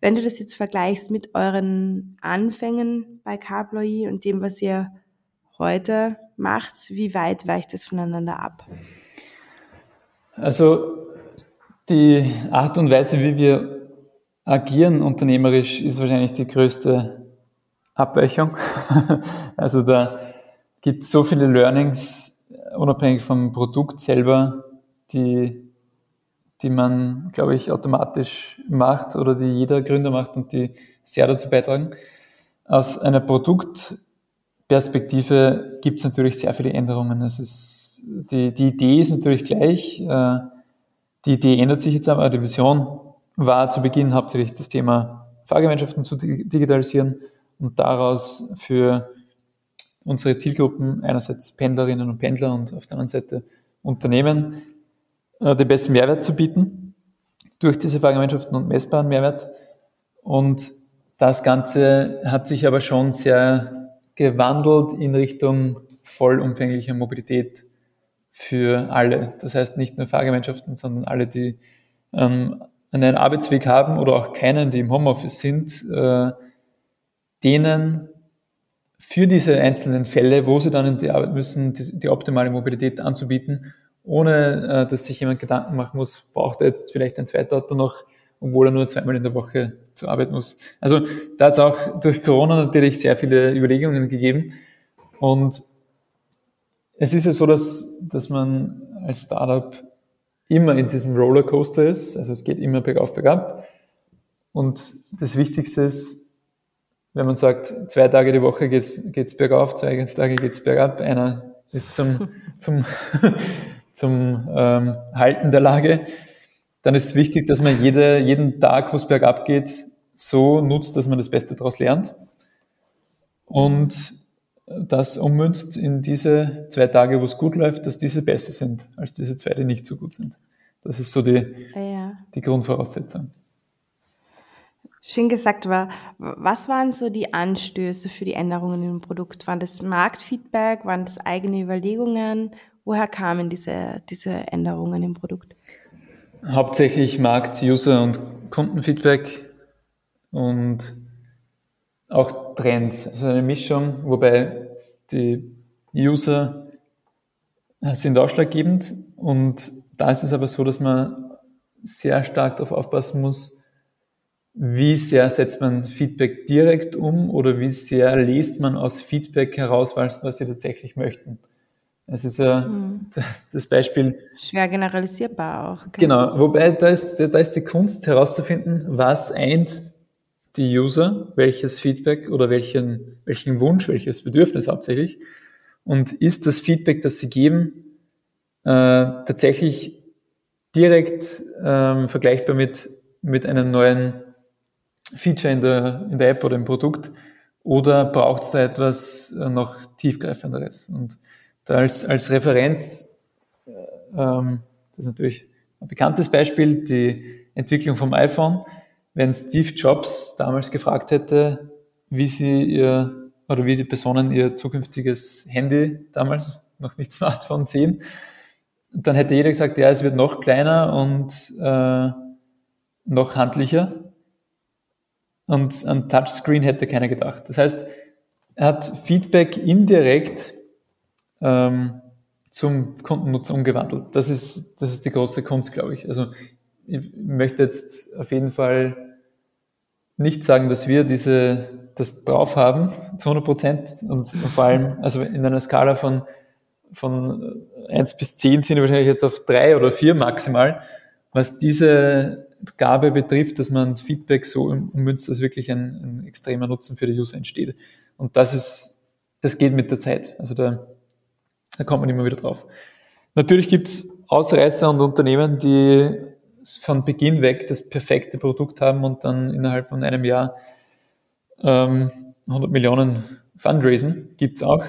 Speaker 1: Wenn du das jetzt vergleichst mit euren Anfängen bei Cabloy und dem, was ihr heute macht, wie weit weicht das voneinander ab?
Speaker 3: Also die Art und Weise, wie wir agieren unternehmerisch, ist wahrscheinlich die größte Abweichung. also da gibt es so viele Learnings, unabhängig vom Produkt selber, die, die man, glaube ich, automatisch macht oder die jeder Gründer macht und die sehr dazu beitragen. Aus einer Produktperspektive gibt es natürlich sehr viele Änderungen. Es ist die, die Idee ist natürlich gleich. Äh, die Idee ändert sich jetzt aber. Die Vision war zu Beginn hauptsächlich das Thema Fahrgemeinschaften zu digitalisieren und daraus für unsere Zielgruppen, einerseits Pendlerinnen und Pendler und auf der anderen Seite Unternehmen, äh, den besten Mehrwert zu bieten durch diese Fahrgemeinschaften und messbaren Mehrwert. Und das Ganze hat sich aber schon sehr gewandelt in Richtung vollumfänglicher Mobilität für alle. Das heißt nicht nur Fahrgemeinschaften, sondern alle, die ähm, einen Arbeitsweg haben oder auch keinen, die im Homeoffice sind, äh, denen für diese einzelnen Fälle, wo sie dann in die Arbeit müssen, die, die optimale Mobilität anzubieten, ohne äh, dass sich jemand Gedanken machen muss, braucht er jetzt vielleicht ein Zweitauto noch, obwohl er nur zweimal in der Woche zur Arbeit muss. Also da hat es auch durch Corona natürlich sehr viele Überlegungen gegeben und es ist ja so, dass, dass man als Startup immer in diesem Rollercoaster ist. Also es geht immer bergauf, bergab. Und das Wichtigste ist, wenn man sagt, zwei Tage die Woche geht's, geht's bergauf, zwei Tage geht's bergab, einer ist zum, zum, zum ähm, Halten der Lage, dann ist wichtig, dass man jede, jeden Tag, wo es bergab geht, so nutzt, dass man das Beste daraus lernt. Und das ummünzt in diese zwei Tage, wo es gut läuft, dass diese besser sind als diese zwei, die nicht so gut sind. Das ist so die, ja. die Grundvoraussetzung.
Speaker 1: Schön gesagt war, was waren so die Anstöße für die Änderungen im Produkt? Waren das Marktfeedback? Waren das eigene Überlegungen? Woher kamen diese, diese Änderungen im Produkt?
Speaker 3: Hauptsächlich Markt, User und Kundenfeedback und auch Trends, also eine Mischung, wobei die User sind ausschlaggebend und da ist es aber so, dass man sehr stark darauf aufpassen muss, wie sehr setzt man Feedback direkt um oder wie sehr liest man aus Feedback heraus, was, was sie tatsächlich möchten. Es ist ja hm. das Beispiel.
Speaker 1: Schwer generalisierbar auch.
Speaker 3: Okay. Genau, wobei da ist, da ist die Kunst herauszufinden, was eint die User, welches Feedback oder welchen, welchen Wunsch, welches Bedürfnis hauptsächlich. Und ist das Feedback, das sie geben, äh, tatsächlich direkt ähm, vergleichbar mit, mit einem neuen Feature in der, in der App oder im Produkt? Oder braucht es da etwas äh, noch tiefgreifenderes? Und da als, als Referenz, äh, ähm, das ist natürlich ein bekanntes Beispiel, die Entwicklung vom iPhone wenn Steve Jobs damals gefragt hätte, wie sie ihr oder wie die Personen ihr zukünftiges Handy damals noch nicht Smartphone sehen, dann hätte jeder gesagt, ja, es wird noch kleiner und äh, noch handlicher. Und an Touchscreen hätte keiner gedacht. Das heißt, er hat Feedback indirekt ähm, zum Kundennutzer umgewandelt. Das ist, das ist die große Kunst, glaube ich. Also ich möchte jetzt auf jeden Fall nicht sagen, dass wir diese, das drauf haben, zu 100 Prozent und vor allem, also in einer Skala von, von 1 bis 10 sind wir wahrscheinlich jetzt auf 3 oder 4 maximal, was diese Gabe betrifft, dass man Feedback so ummünzt, dass wirklich ein, ein extremer Nutzen für die User entsteht. Und das ist, das geht mit der Zeit. Also da, da kommt man immer wieder drauf. Natürlich gibt's Ausreißer und Unternehmen, die von Beginn weg das perfekte Produkt haben und dann innerhalb von einem Jahr ähm, 100 Millionen Fundraisen. Gibt's auch.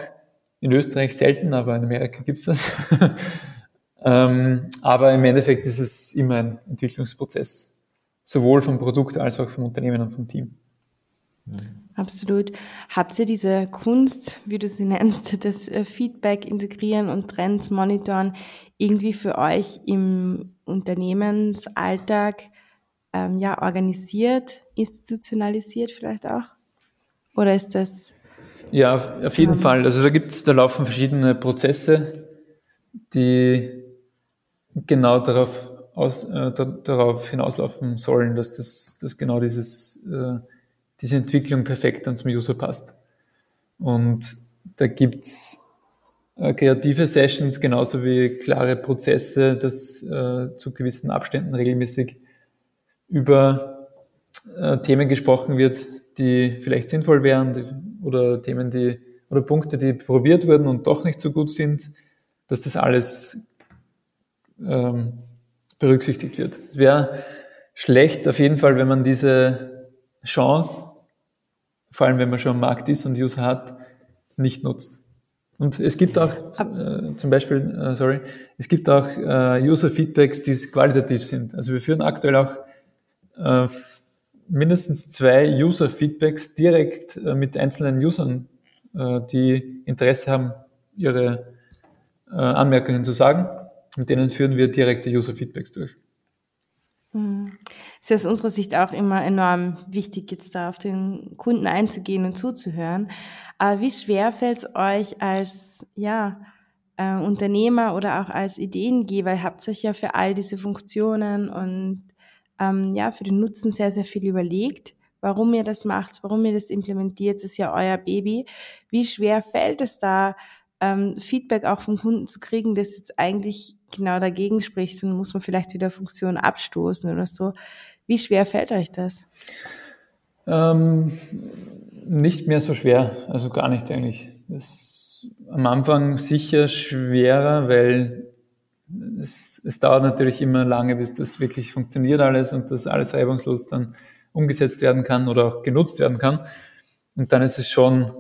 Speaker 3: In Österreich selten, aber in Amerika gibt's das. Ähm, aber im Endeffekt ist es immer ein Entwicklungsprozess, sowohl vom Produkt als auch vom Unternehmen und vom Team.
Speaker 1: Absolut. Habt ihr diese Kunst, wie du sie nennst, das äh, Feedback integrieren und Trends monitoren, irgendwie für euch im Unternehmensalltag ähm, ja, organisiert, institutionalisiert vielleicht auch? Oder ist das?
Speaker 3: Ja, auf jeden ähm, Fall. Also da gibt's, da laufen verschiedene Prozesse, die genau darauf, aus, äh, darauf hinauslaufen sollen, dass das, dass genau dieses, äh, diese Entwicklung perfekt ans User passt. Und da gibt's äh, kreative Sessions genauso wie klare Prozesse, dass äh, zu gewissen Abständen regelmäßig über äh, Themen gesprochen wird, die vielleicht sinnvoll wären die, oder Themen, die oder Punkte, die probiert wurden und doch nicht so gut sind, dass das alles ähm, berücksichtigt wird. Es wäre schlecht auf jeden Fall, wenn man diese Chance, vor allem wenn man schon Markt ist und User hat, nicht nutzt. Und es gibt auch äh, zum Beispiel, äh, sorry, es gibt auch äh, User-Feedbacks, die qualitativ sind. Also wir führen aktuell auch äh, mindestens zwei User-Feedbacks direkt äh, mit einzelnen Usern, äh, die Interesse haben, ihre äh, Anmerkungen zu sagen mit denen führen wir direkte User-Feedbacks durch.
Speaker 1: Ist aus unserer Sicht auch immer enorm wichtig, jetzt da auf den Kunden einzugehen und zuzuhören. Aber wie schwer fällt es euch als ja, äh, Unternehmer oder auch als Ideengeber? Ihr habt euch ja für all diese Funktionen und ähm, ja, für den Nutzen sehr, sehr viel überlegt. Warum ihr das macht, warum ihr das implementiert, das ist ja euer Baby. Wie schwer fällt es da, ähm, Feedback auch vom Kunden zu kriegen, das jetzt eigentlich genau dagegen spricht, dann muss man vielleicht wieder Funktionen abstoßen oder so. Wie schwer fällt euch das?
Speaker 3: Ähm, nicht mehr so schwer, also gar nicht eigentlich. Das ist am Anfang sicher schwerer, weil es, es dauert natürlich immer lange, bis das wirklich funktioniert alles und das alles reibungslos dann umgesetzt werden kann oder auch genutzt werden kann. Und dann ist es schon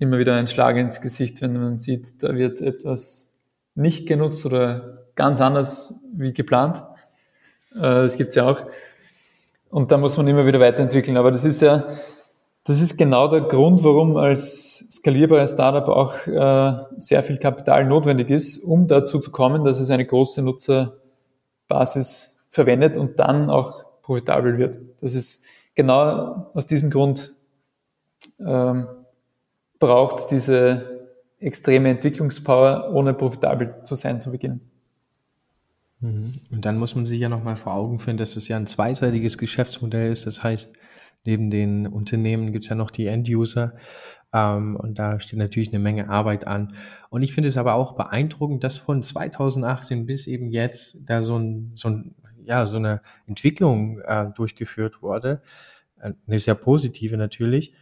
Speaker 3: immer wieder ein Schlag ins Gesicht, wenn man sieht, da wird etwas nicht genutzt oder ganz anders wie geplant. Äh, das gibt's ja auch. Und da muss man immer wieder weiterentwickeln. Aber das ist ja, das ist genau der Grund, warum als skalierbares Startup auch äh, sehr viel Kapital notwendig ist, um dazu zu kommen, dass es eine große Nutzerbasis verwendet und dann auch profitabel wird. Das ist genau aus diesem Grund ähm, braucht diese extreme Entwicklungspower, ohne profitabel zu sein zu Beginn.
Speaker 2: Mhm. Und dann muss man sich ja nochmal vor Augen führen, dass es ja ein zweiseitiges Geschäftsmodell ist. Das heißt, neben den Unternehmen gibt es ja noch die End-User. Ähm, und da steht natürlich eine Menge Arbeit an. Und ich finde es aber auch beeindruckend, dass von 2018 bis eben jetzt da so, ein, so, ein, ja, so eine Entwicklung äh, durchgeführt wurde. Äh, eine sehr positive natürlich.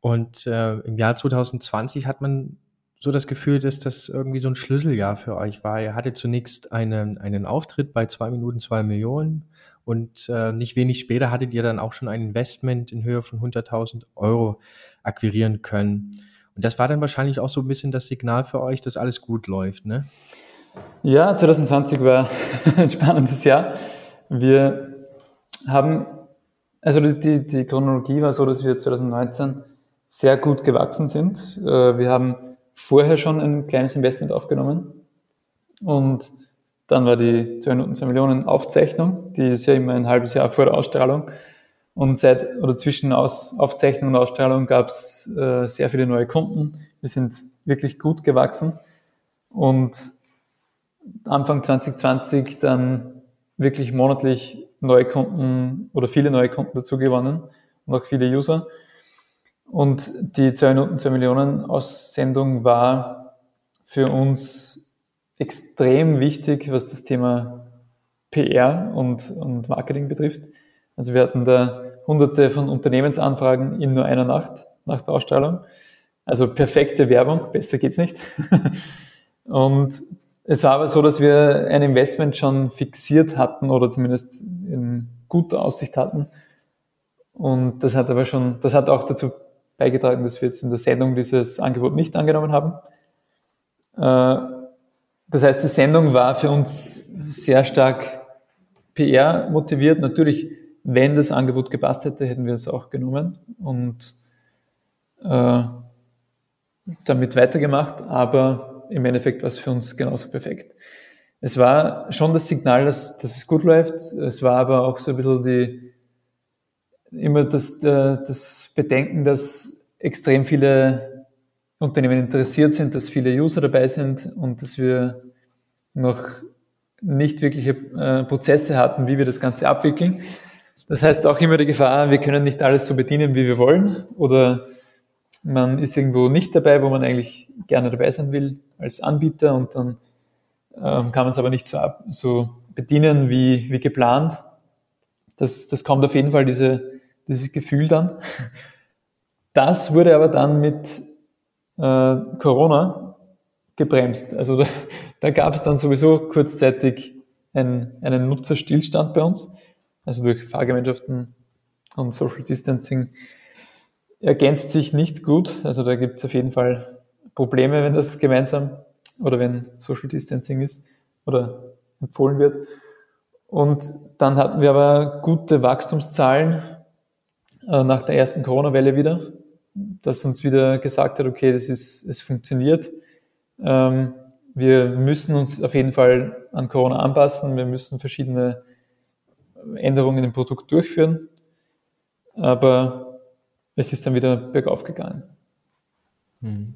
Speaker 2: Und äh, im Jahr 2020 hat man so das Gefühl, dass das irgendwie so ein Schlüsseljahr für euch war. Ihr hattet zunächst einen, einen Auftritt bei zwei Minuten zwei Millionen und äh, nicht wenig später hattet ihr dann auch schon ein Investment in Höhe von 100.000 Euro akquirieren können. Und das war dann wahrscheinlich auch so ein bisschen das Signal für euch, dass alles gut läuft, ne?
Speaker 3: Ja, 2020 war ein spannendes Jahr. Wir haben, also die, die Chronologie war so, dass wir 2019 sehr gut gewachsen sind. Äh, wir haben vorher schon ein kleines Investment aufgenommen und dann war die 2 Minuten 2 Millionen Aufzeichnung, die ist ja immer ein halbes Jahr vor der Ausstrahlung. Und seit oder zwischen Aus, Aufzeichnung und Ausstrahlung gab es äh, sehr viele neue Kunden. Wir sind wirklich gut gewachsen und Anfang 2020 dann wirklich monatlich neue Kunden oder viele neue Kunden dazu gewonnen noch viele User. Und die 2 Minuten, 2 Millionen Aussendung war für uns extrem wichtig, was das Thema PR und, und Marketing betrifft. Also wir hatten da hunderte von Unternehmensanfragen in nur einer Nacht nach der Ausstrahlung. Also perfekte Werbung, besser geht's nicht. und es war aber so, dass wir ein Investment schon fixiert hatten oder zumindest in guter Aussicht hatten. Und das hat aber schon, das hat auch dazu beigetragen, dass wir jetzt in der Sendung dieses Angebot nicht angenommen haben. Äh, das heißt, die Sendung war für uns sehr stark PR motiviert. Natürlich, wenn das Angebot gepasst hätte, hätten wir es auch genommen und äh, damit weitergemacht. Aber im Endeffekt war es für uns genauso perfekt. Es war schon das Signal, dass, dass es gut läuft. Es war aber auch so ein bisschen die, immer das, das Bedenken, dass extrem viele Unternehmen interessiert sind, dass viele User dabei sind und dass wir noch nicht wirkliche äh, Prozesse hatten, wie wir das Ganze abwickeln. Das heißt auch immer die Gefahr, wir können nicht alles so bedienen, wie wir wollen oder man ist irgendwo nicht dabei, wo man eigentlich gerne dabei sein will als Anbieter und dann ähm, kann man es aber nicht so, ab, so bedienen wie, wie geplant. Das, das kommt auf jeden Fall diese, dieses Gefühl dann. Das wurde aber dann mit äh, Corona gebremst. Also da, da gab es dann sowieso kurzzeitig ein, einen Nutzerstillstand bei uns, also durch Fahrgemeinschaften und Social Distancing ergänzt sich nicht gut. Also da gibt es auf jeden Fall Probleme, wenn das gemeinsam oder wenn Social Distancing ist oder empfohlen wird. Und dann hatten wir aber gute Wachstumszahlen äh, nach der ersten Corona-Welle wieder, dass uns wieder gesagt hat, okay, das ist, es funktioniert. Ähm, wir müssen uns auf jeden Fall an Corona anpassen. Wir müssen verschiedene Änderungen im Produkt durchführen. Aber es ist dann wieder bergauf gegangen.
Speaker 2: Hm.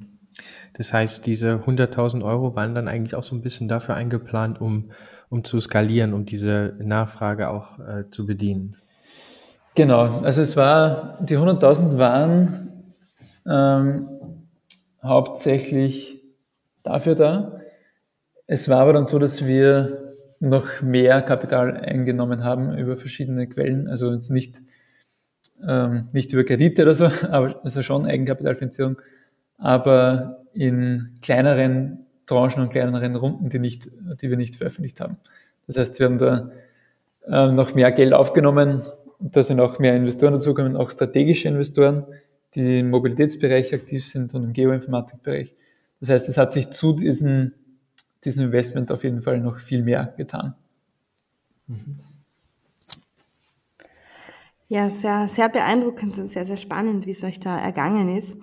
Speaker 2: Das heißt, diese 100.000 Euro waren dann eigentlich auch so ein bisschen dafür eingeplant, um, um zu skalieren, um diese Nachfrage auch äh, zu bedienen.
Speaker 3: Genau, also es war, die 100.000 waren ähm, hauptsächlich dafür da. Es war aber dann so, dass wir noch mehr Kapital eingenommen haben über verschiedene Quellen, also jetzt nicht, ähm, nicht über Kredite oder so, aber also schon Eigenkapitalfinanzierung, aber in kleineren Tranchen und kleineren Runden, die, nicht, die wir nicht veröffentlicht haben. Das heißt, wir haben da äh, noch mehr Geld aufgenommen, da sind auch mehr Investoren dazugekommen, auch strategische Investoren, die im Mobilitätsbereich aktiv sind und im Geoinformatikbereich. Das heißt, es hat sich zu diesem, diesem Investment auf jeden Fall noch viel mehr getan.
Speaker 1: Ja, sehr, sehr beeindruckend und sehr, sehr spannend, wie es euch da ergangen ist.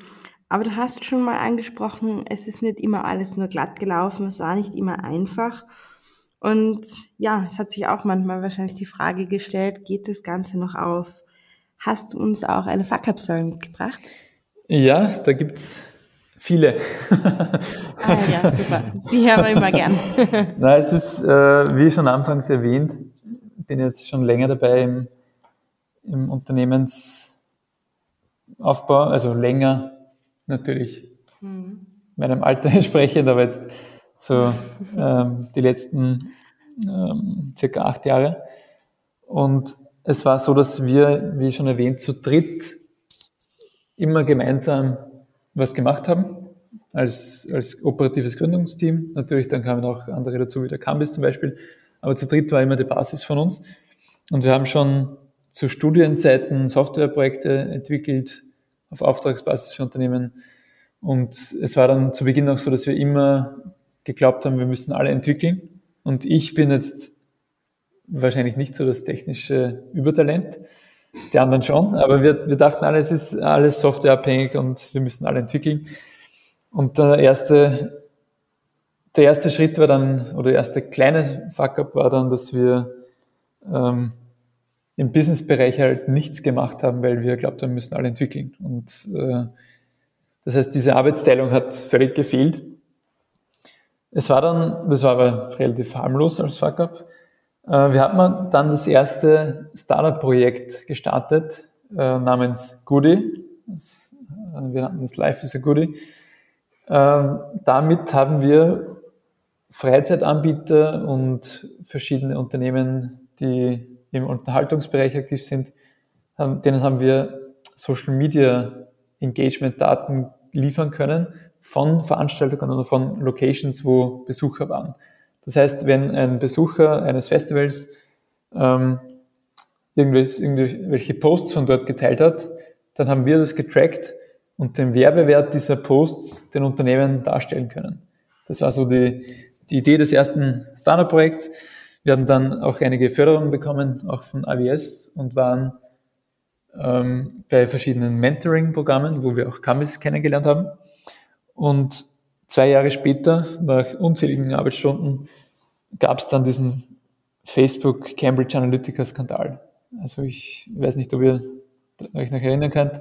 Speaker 1: Aber du hast schon mal angesprochen, es ist nicht immer alles nur glatt gelaufen, es war nicht immer einfach. Und ja, es hat sich auch manchmal wahrscheinlich die Frage gestellt, geht das Ganze noch auf? Hast du uns auch eine Fuck-Up-Story mitgebracht?
Speaker 3: Ja, da gibt's viele.
Speaker 1: ah ja, super. Die hören wir immer gern.
Speaker 3: Na, es ist, äh, wie schon anfangs erwähnt, bin jetzt schon länger dabei im, im Unternehmensaufbau, also länger natürlich mhm. meinem Alter entsprechend, aber jetzt so ähm, die letzten ähm, circa acht Jahre. Und es war so, dass wir, wie schon erwähnt, zu dritt immer gemeinsam was gemacht haben als, als operatives Gründungsteam. Natürlich, dann kamen auch andere dazu, wie der Campus zum Beispiel. Aber zu dritt war immer die Basis von uns. Und wir haben schon zu Studienzeiten Softwareprojekte entwickelt auf Auftragsbasis für Unternehmen. Und es war dann zu Beginn auch so, dass wir immer geglaubt haben, wir müssen alle entwickeln. Und ich bin jetzt wahrscheinlich nicht so das technische Übertalent, die anderen schon, aber wir, wir dachten alle, es ist alles softwareabhängig und wir müssen alle entwickeln. Und der erste, der erste Schritt war dann, oder der erste kleine Fuck-up war dann, dass wir ähm, im Businessbereich halt nichts gemacht haben, weil wir glaubt haben, wir müssen alle entwickeln. Und äh, das heißt, diese Arbeitsteilung hat völlig gefehlt. Es war dann, das war aber relativ harmlos als Fuck-up. Äh, wir hatten dann das erste Startup-Projekt gestartet äh, namens Goody. Äh, wir nannten das Life is a Goody. Ähm, damit haben wir Freizeitanbieter und verschiedene Unternehmen, die im Unterhaltungsbereich aktiv sind, denen haben wir Social Media Engagement Daten liefern können von Veranstaltungen oder von Locations, wo Besucher waren. Das heißt, wenn ein Besucher eines Festivals ähm, irgendwelche Posts von dort geteilt hat, dann haben wir das getrackt und den Werbewert dieser Posts den Unternehmen darstellen können. Das war so die, die Idee des ersten Startup-Projekts. Wir haben dann auch einige Förderungen bekommen, auch von AWS und waren ähm, bei verschiedenen Mentoring-Programmen, wo wir auch Kamis kennengelernt haben. Und zwei Jahre später, nach unzähligen Arbeitsstunden, gab es dann diesen Facebook Cambridge Analytica-Skandal. Also ich weiß nicht, ob ihr euch noch erinnern könnt.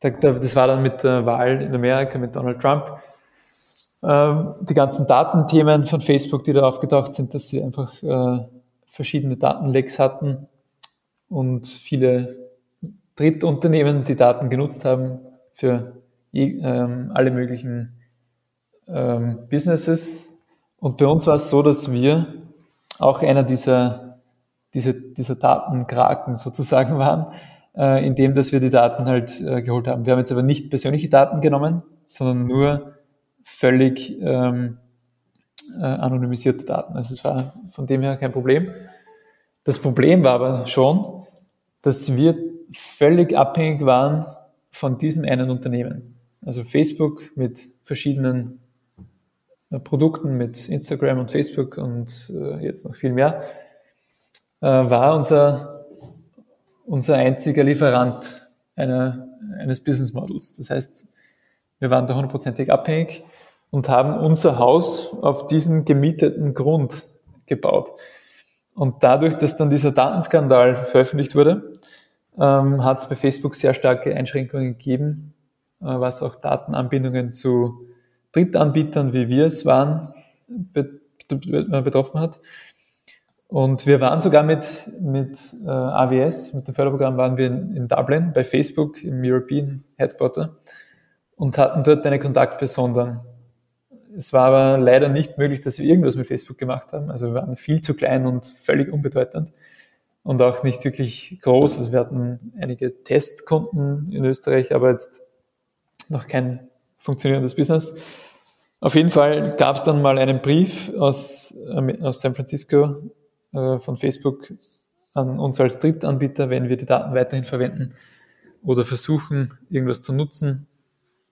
Speaker 3: Das war dann mit der Wahl in Amerika mit Donald Trump. Ähm, die ganzen Datenthemen von Facebook, die da aufgetaucht sind, dass sie einfach äh, verschiedene Datenlecks hatten und viele Drittunternehmen die Daten genutzt haben für ähm, alle möglichen ähm, Businesses. Und bei uns war es so, dass wir auch einer dieser, dieser, dieser Datenkraken sozusagen waren, äh, indem dass wir die Daten halt äh, geholt haben. Wir haben jetzt aber nicht persönliche Daten genommen, sondern nur völlig ähm, äh, anonymisierte Daten. Also es war von dem her kein Problem. Das Problem war aber schon, dass wir völlig abhängig waren von diesem einen Unternehmen. Also Facebook mit verschiedenen äh, Produkten, mit Instagram und Facebook und äh, jetzt noch viel mehr, äh, war unser, unser einziger Lieferant einer, eines Business Models. Das heißt, wir waren da hundertprozentig abhängig und haben unser Haus auf diesen gemieteten Grund gebaut. Und dadurch, dass dann dieser Datenskandal veröffentlicht wurde, ähm, hat es bei Facebook sehr starke Einschränkungen gegeben, was auch Datenanbindungen zu Drittanbietern, wie wir es waren, betroffen hat. Und wir waren sogar mit, mit äh, AWS, mit dem Förderprogramm waren wir in, in, Dublin bei Facebook im European Headquarter und hatten dort eine Kontaktperson dann. Es war aber leider nicht möglich, dass wir irgendwas mit Facebook gemacht haben. Also wir waren viel zu klein und völlig unbedeutend und auch nicht wirklich groß. Also wir hatten einige Testkunden in Österreich, aber jetzt noch kein funktionierendes Business. Auf jeden Fall gab es dann mal einen Brief aus, äh, aus San Francisco äh, von Facebook an uns als Drittanbieter, wenn wir die Daten weiterhin verwenden oder versuchen, irgendwas zu nutzen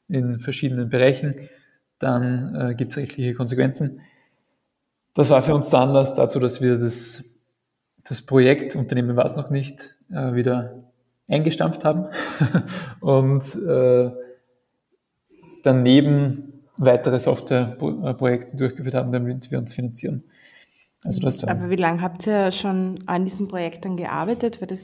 Speaker 3: in verschiedenen Bereichen, dann äh, gibt es rechtliche Konsequenzen. Das war für uns der Anlass dazu, dass wir das das Projekt, Unternehmen war es noch nicht, äh, wieder eingestampft haben und äh, daneben weitere Softwareprojekte durchgeführt haben, damit wir uns finanzieren.
Speaker 1: Also das Aber wie lange habt ihr schon an diesem Projekt dann gearbeitet? Weil das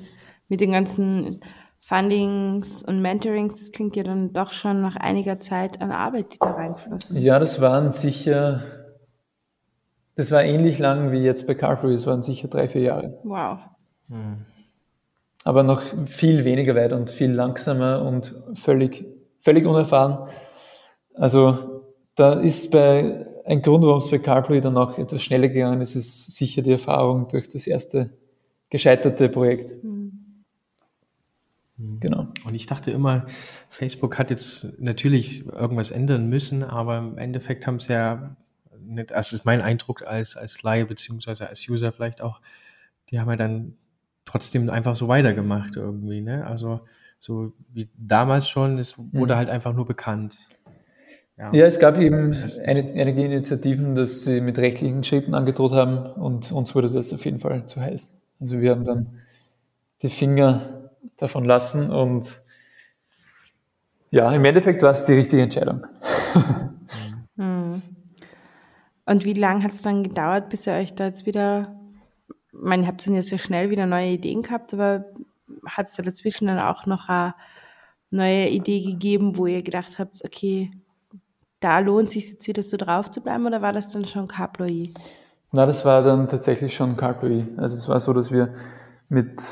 Speaker 1: mit den ganzen Fundings und Mentorings, das klingt ja dann doch schon nach einiger Zeit an Arbeit, die da reinflossen.
Speaker 3: Ja, das waren sicher das war ähnlich lang wie jetzt bei CarPlay, es waren sicher drei, vier Jahre.
Speaker 1: Wow.
Speaker 3: Hm. Aber noch viel weniger weit und viel langsamer und völlig, völlig unerfahren. Also da ist bei ein Grund, warum es bei CarPlay dann auch etwas schneller gegangen ist, ist sicher die Erfahrung durch das erste gescheiterte Projekt. Mhm.
Speaker 2: Genau. Und ich dachte immer, Facebook hat jetzt natürlich irgendwas ändern müssen, aber im Endeffekt haben sie ja nicht, also ist mein Eindruck als, als Laie beziehungsweise als User vielleicht auch, die haben ja dann trotzdem einfach so weitergemacht irgendwie, ne? Also so wie damals schon, es wurde mhm. halt einfach nur bekannt.
Speaker 3: Ja, ja es gab eben eine, einige Initiativen, dass sie mit rechtlichen Schritten angedroht haben und uns wurde das auf jeden Fall zu heiß. Also wir haben dann die Finger davon lassen und ja, im Endeffekt war es die richtige Entscheidung.
Speaker 1: Mhm. Und wie lange hat es dann gedauert, bis ihr euch da jetzt wieder, ich meine, ihr habt dann ja sehr schnell wieder neue Ideen gehabt, aber hat es da dazwischen dann auch noch eine neue Idee gegeben, wo ihr gedacht habt, okay, da lohnt es sich jetzt wieder so drauf zu bleiben oder war das dann schon Carploy?
Speaker 3: Na, das war dann tatsächlich schon Carploy. Also es war so, dass wir mit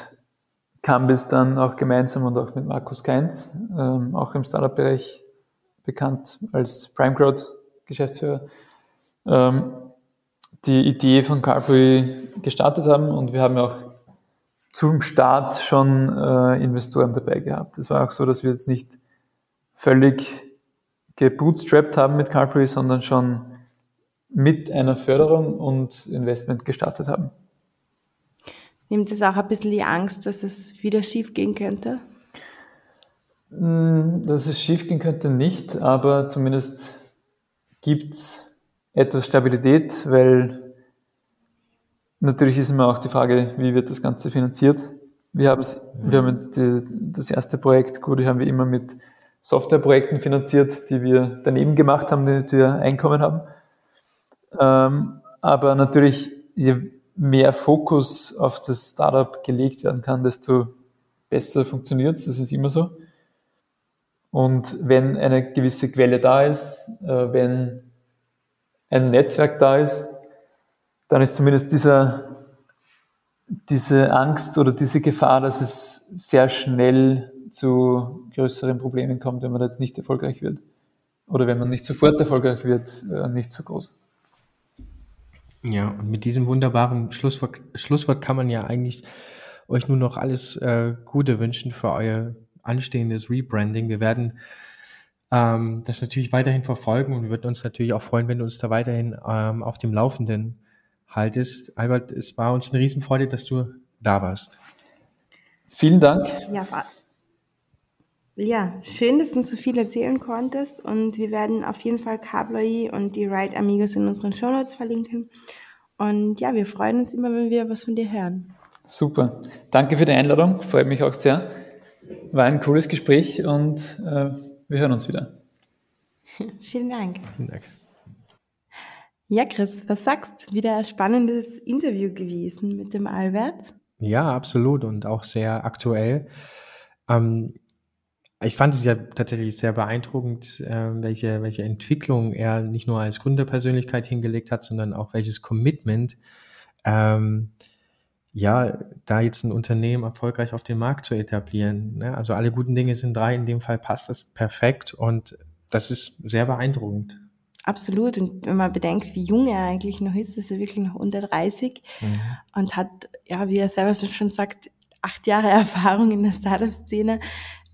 Speaker 3: Cambis dann auch gemeinsam und auch mit Markus Keinz, ähm, auch im Startup-Bereich bekannt als PrimeCrowd Geschäftsführer, ähm, die Idee von CarPlay gestartet haben und wir haben auch zum Start schon äh, Investoren dabei gehabt. Es war auch so, dass wir jetzt nicht völlig gebootstrapped haben mit CarPlay, sondern schon mit einer Förderung und Investment gestartet haben.
Speaker 1: Nimmt es auch ein bisschen die Angst, dass es wieder schief gehen könnte?
Speaker 3: Hm, dass es schief gehen könnte nicht, aber zumindest gibt es etwas Stabilität, weil natürlich ist immer auch die Frage, wie wird das Ganze finanziert. Wir haben, wir haben das erste Projekt, Kudi, haben wir immer mit Softwareprojekten finanziert, die wir daneben gemacht haben, die wir Einkommen haben. Ähm, aber natürlich, je mehr Fokus auf das Startup gelegt werden kann, desto besser funktioniert es. Das ist immer so. Und wenn eine gewisse Quelle da ist, äh, wenn ein Netzwerk da ist, dann ist zumindest dieser, diese Angst oder diese Gefahr, dass es sehr schnell zu größeren Problemen kommt, wenn man jetzt nicht erfolgreich wird. Oder wenn man nicht sofort erfolgreich wird, äh, nicht so groß.
Speaker 2: Ja, und mit diesem wunderbaren Schlusswort, Schlusswort kann man ja eigentlich euch nur noch alles äh, Gute wünschen für euer anstehendes Rebranding. Wir werden ähm, das natürlich weiterhin verfolgen und wir würden uns natürlich auch freuen, wenn du uns da weiterhin ähm, auf dem Laufenden haltest. Albert, es war uns eine Riesenfreude, dass du da warst.
Speaker 3: Vielen Dank.
Speaker 1: Ja, war, ja, schön, dass du uns so viel erzählen konntest und wir werden auf jeden Fall Cabloy und die Ride Amigos in unseren Shownotes verlinken. Und ja, wir freuen uns immer, wenn wir was von dir hören.
Speaker 3: Super. Danke für die Einladung. Freut mich auch sehr. War ein cooles Gespräch und äh, wir hören uns wieder.
Speaker 1: Vielen Dank. Vielen Dank. Ja, Chris, was sagst? Wieder ein spannendes Interview gewesen mit dem Albert.
Speaker 2: Ja, absolut und auch sehr aktuell. Ähm, ich fand es ja tatsächlich sehr beeindruckend, äh, welche, welche Entwicklung er nicht nur als Gründerpersönlichkeit hingelegt hat, sondern auch welches Commitment, ähm, ja, da jetzt ein Unternehmen erfolgreich auf den Markt zu etablieren. Ne? Also alle guten Dinge sind drei, in dem Fall passt das perfekt und das ist sehr beeindruckend.
Speaker 1: Absolut. Und wenn man bedenkt, wie jung er eigentlich noch ist, ist er wirklich noch unter 30 mhm. und hat, ja, wie er selber schon sagt, acht Jahre Erfahrung in der Startup-Szene.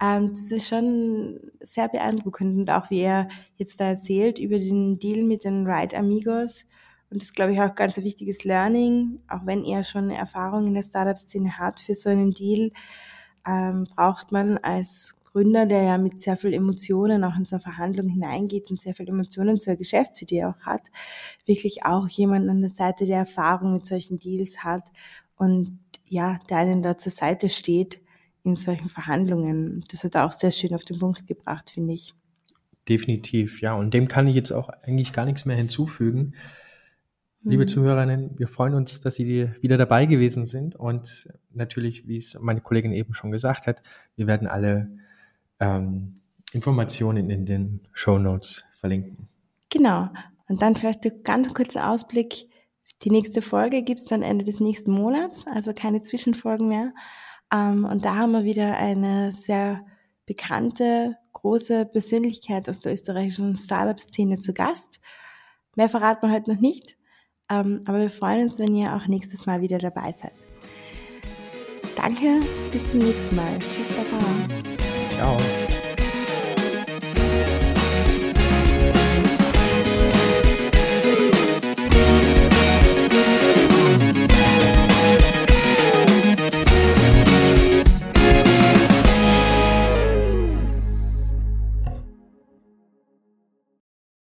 Speaker 1: Ähm, das ist schon sehr beeindruckend und auch wie er jetzt da erzählt über den Deal mit den Ride Amigos. Und das ist, glaube ich, auch ganz ein wichtiges Learning, auch wenn er schon Erfahrung in der Startup-Szene hat für so einen Deal, ähm, braucht man als Gründer, der ja mit sehr viel Emotionen auch in so eine Verhandlung hineingeht und sehr viel Emotionen zur Geschäftsidee auch hat, wirklich auch jemanden an der Seite, der Erfahrung mit solchen Deals hat und ja, der einen da zur Seite steht in solchen Verhandlungen. Das hat er auch sehr schön auf den Punkt gebracht, finde ich.
Speaker 2: Definitiv, ja. Und dem kann ich jetzt auch eigentlich gar nichts mehr hinzufügen. Liebe mhm. Zuhörerinnen, wir freuen uns, dass Sie wieder dabei gewesen sind. Und natürlich, wie es meine Kollegin eben schon gesagt hat, wir werden alle ähm, Informationen in den Show Notes verlinken.
Speaker 1: Genau. Und dann vielleicht ein ganz kurzer Ausblick. Die nächste Folge gibt es dann Ende des nächsten Monats, also keine Zwischenfolgen mehr. Ähm, und da haben wir wieder eine sehr bekannte, große Persönlichkeit aus der österreichischen Startup-Szene zu Gast. Mehr verraten wir heute noch nicht, ähm, aber wir freuen uns, wenn ihr auch nächstes Mal wieder dabei seid. Danke, bis zum nächsten Mal. Tschüss, Baba.
Speaker 2: Ciao.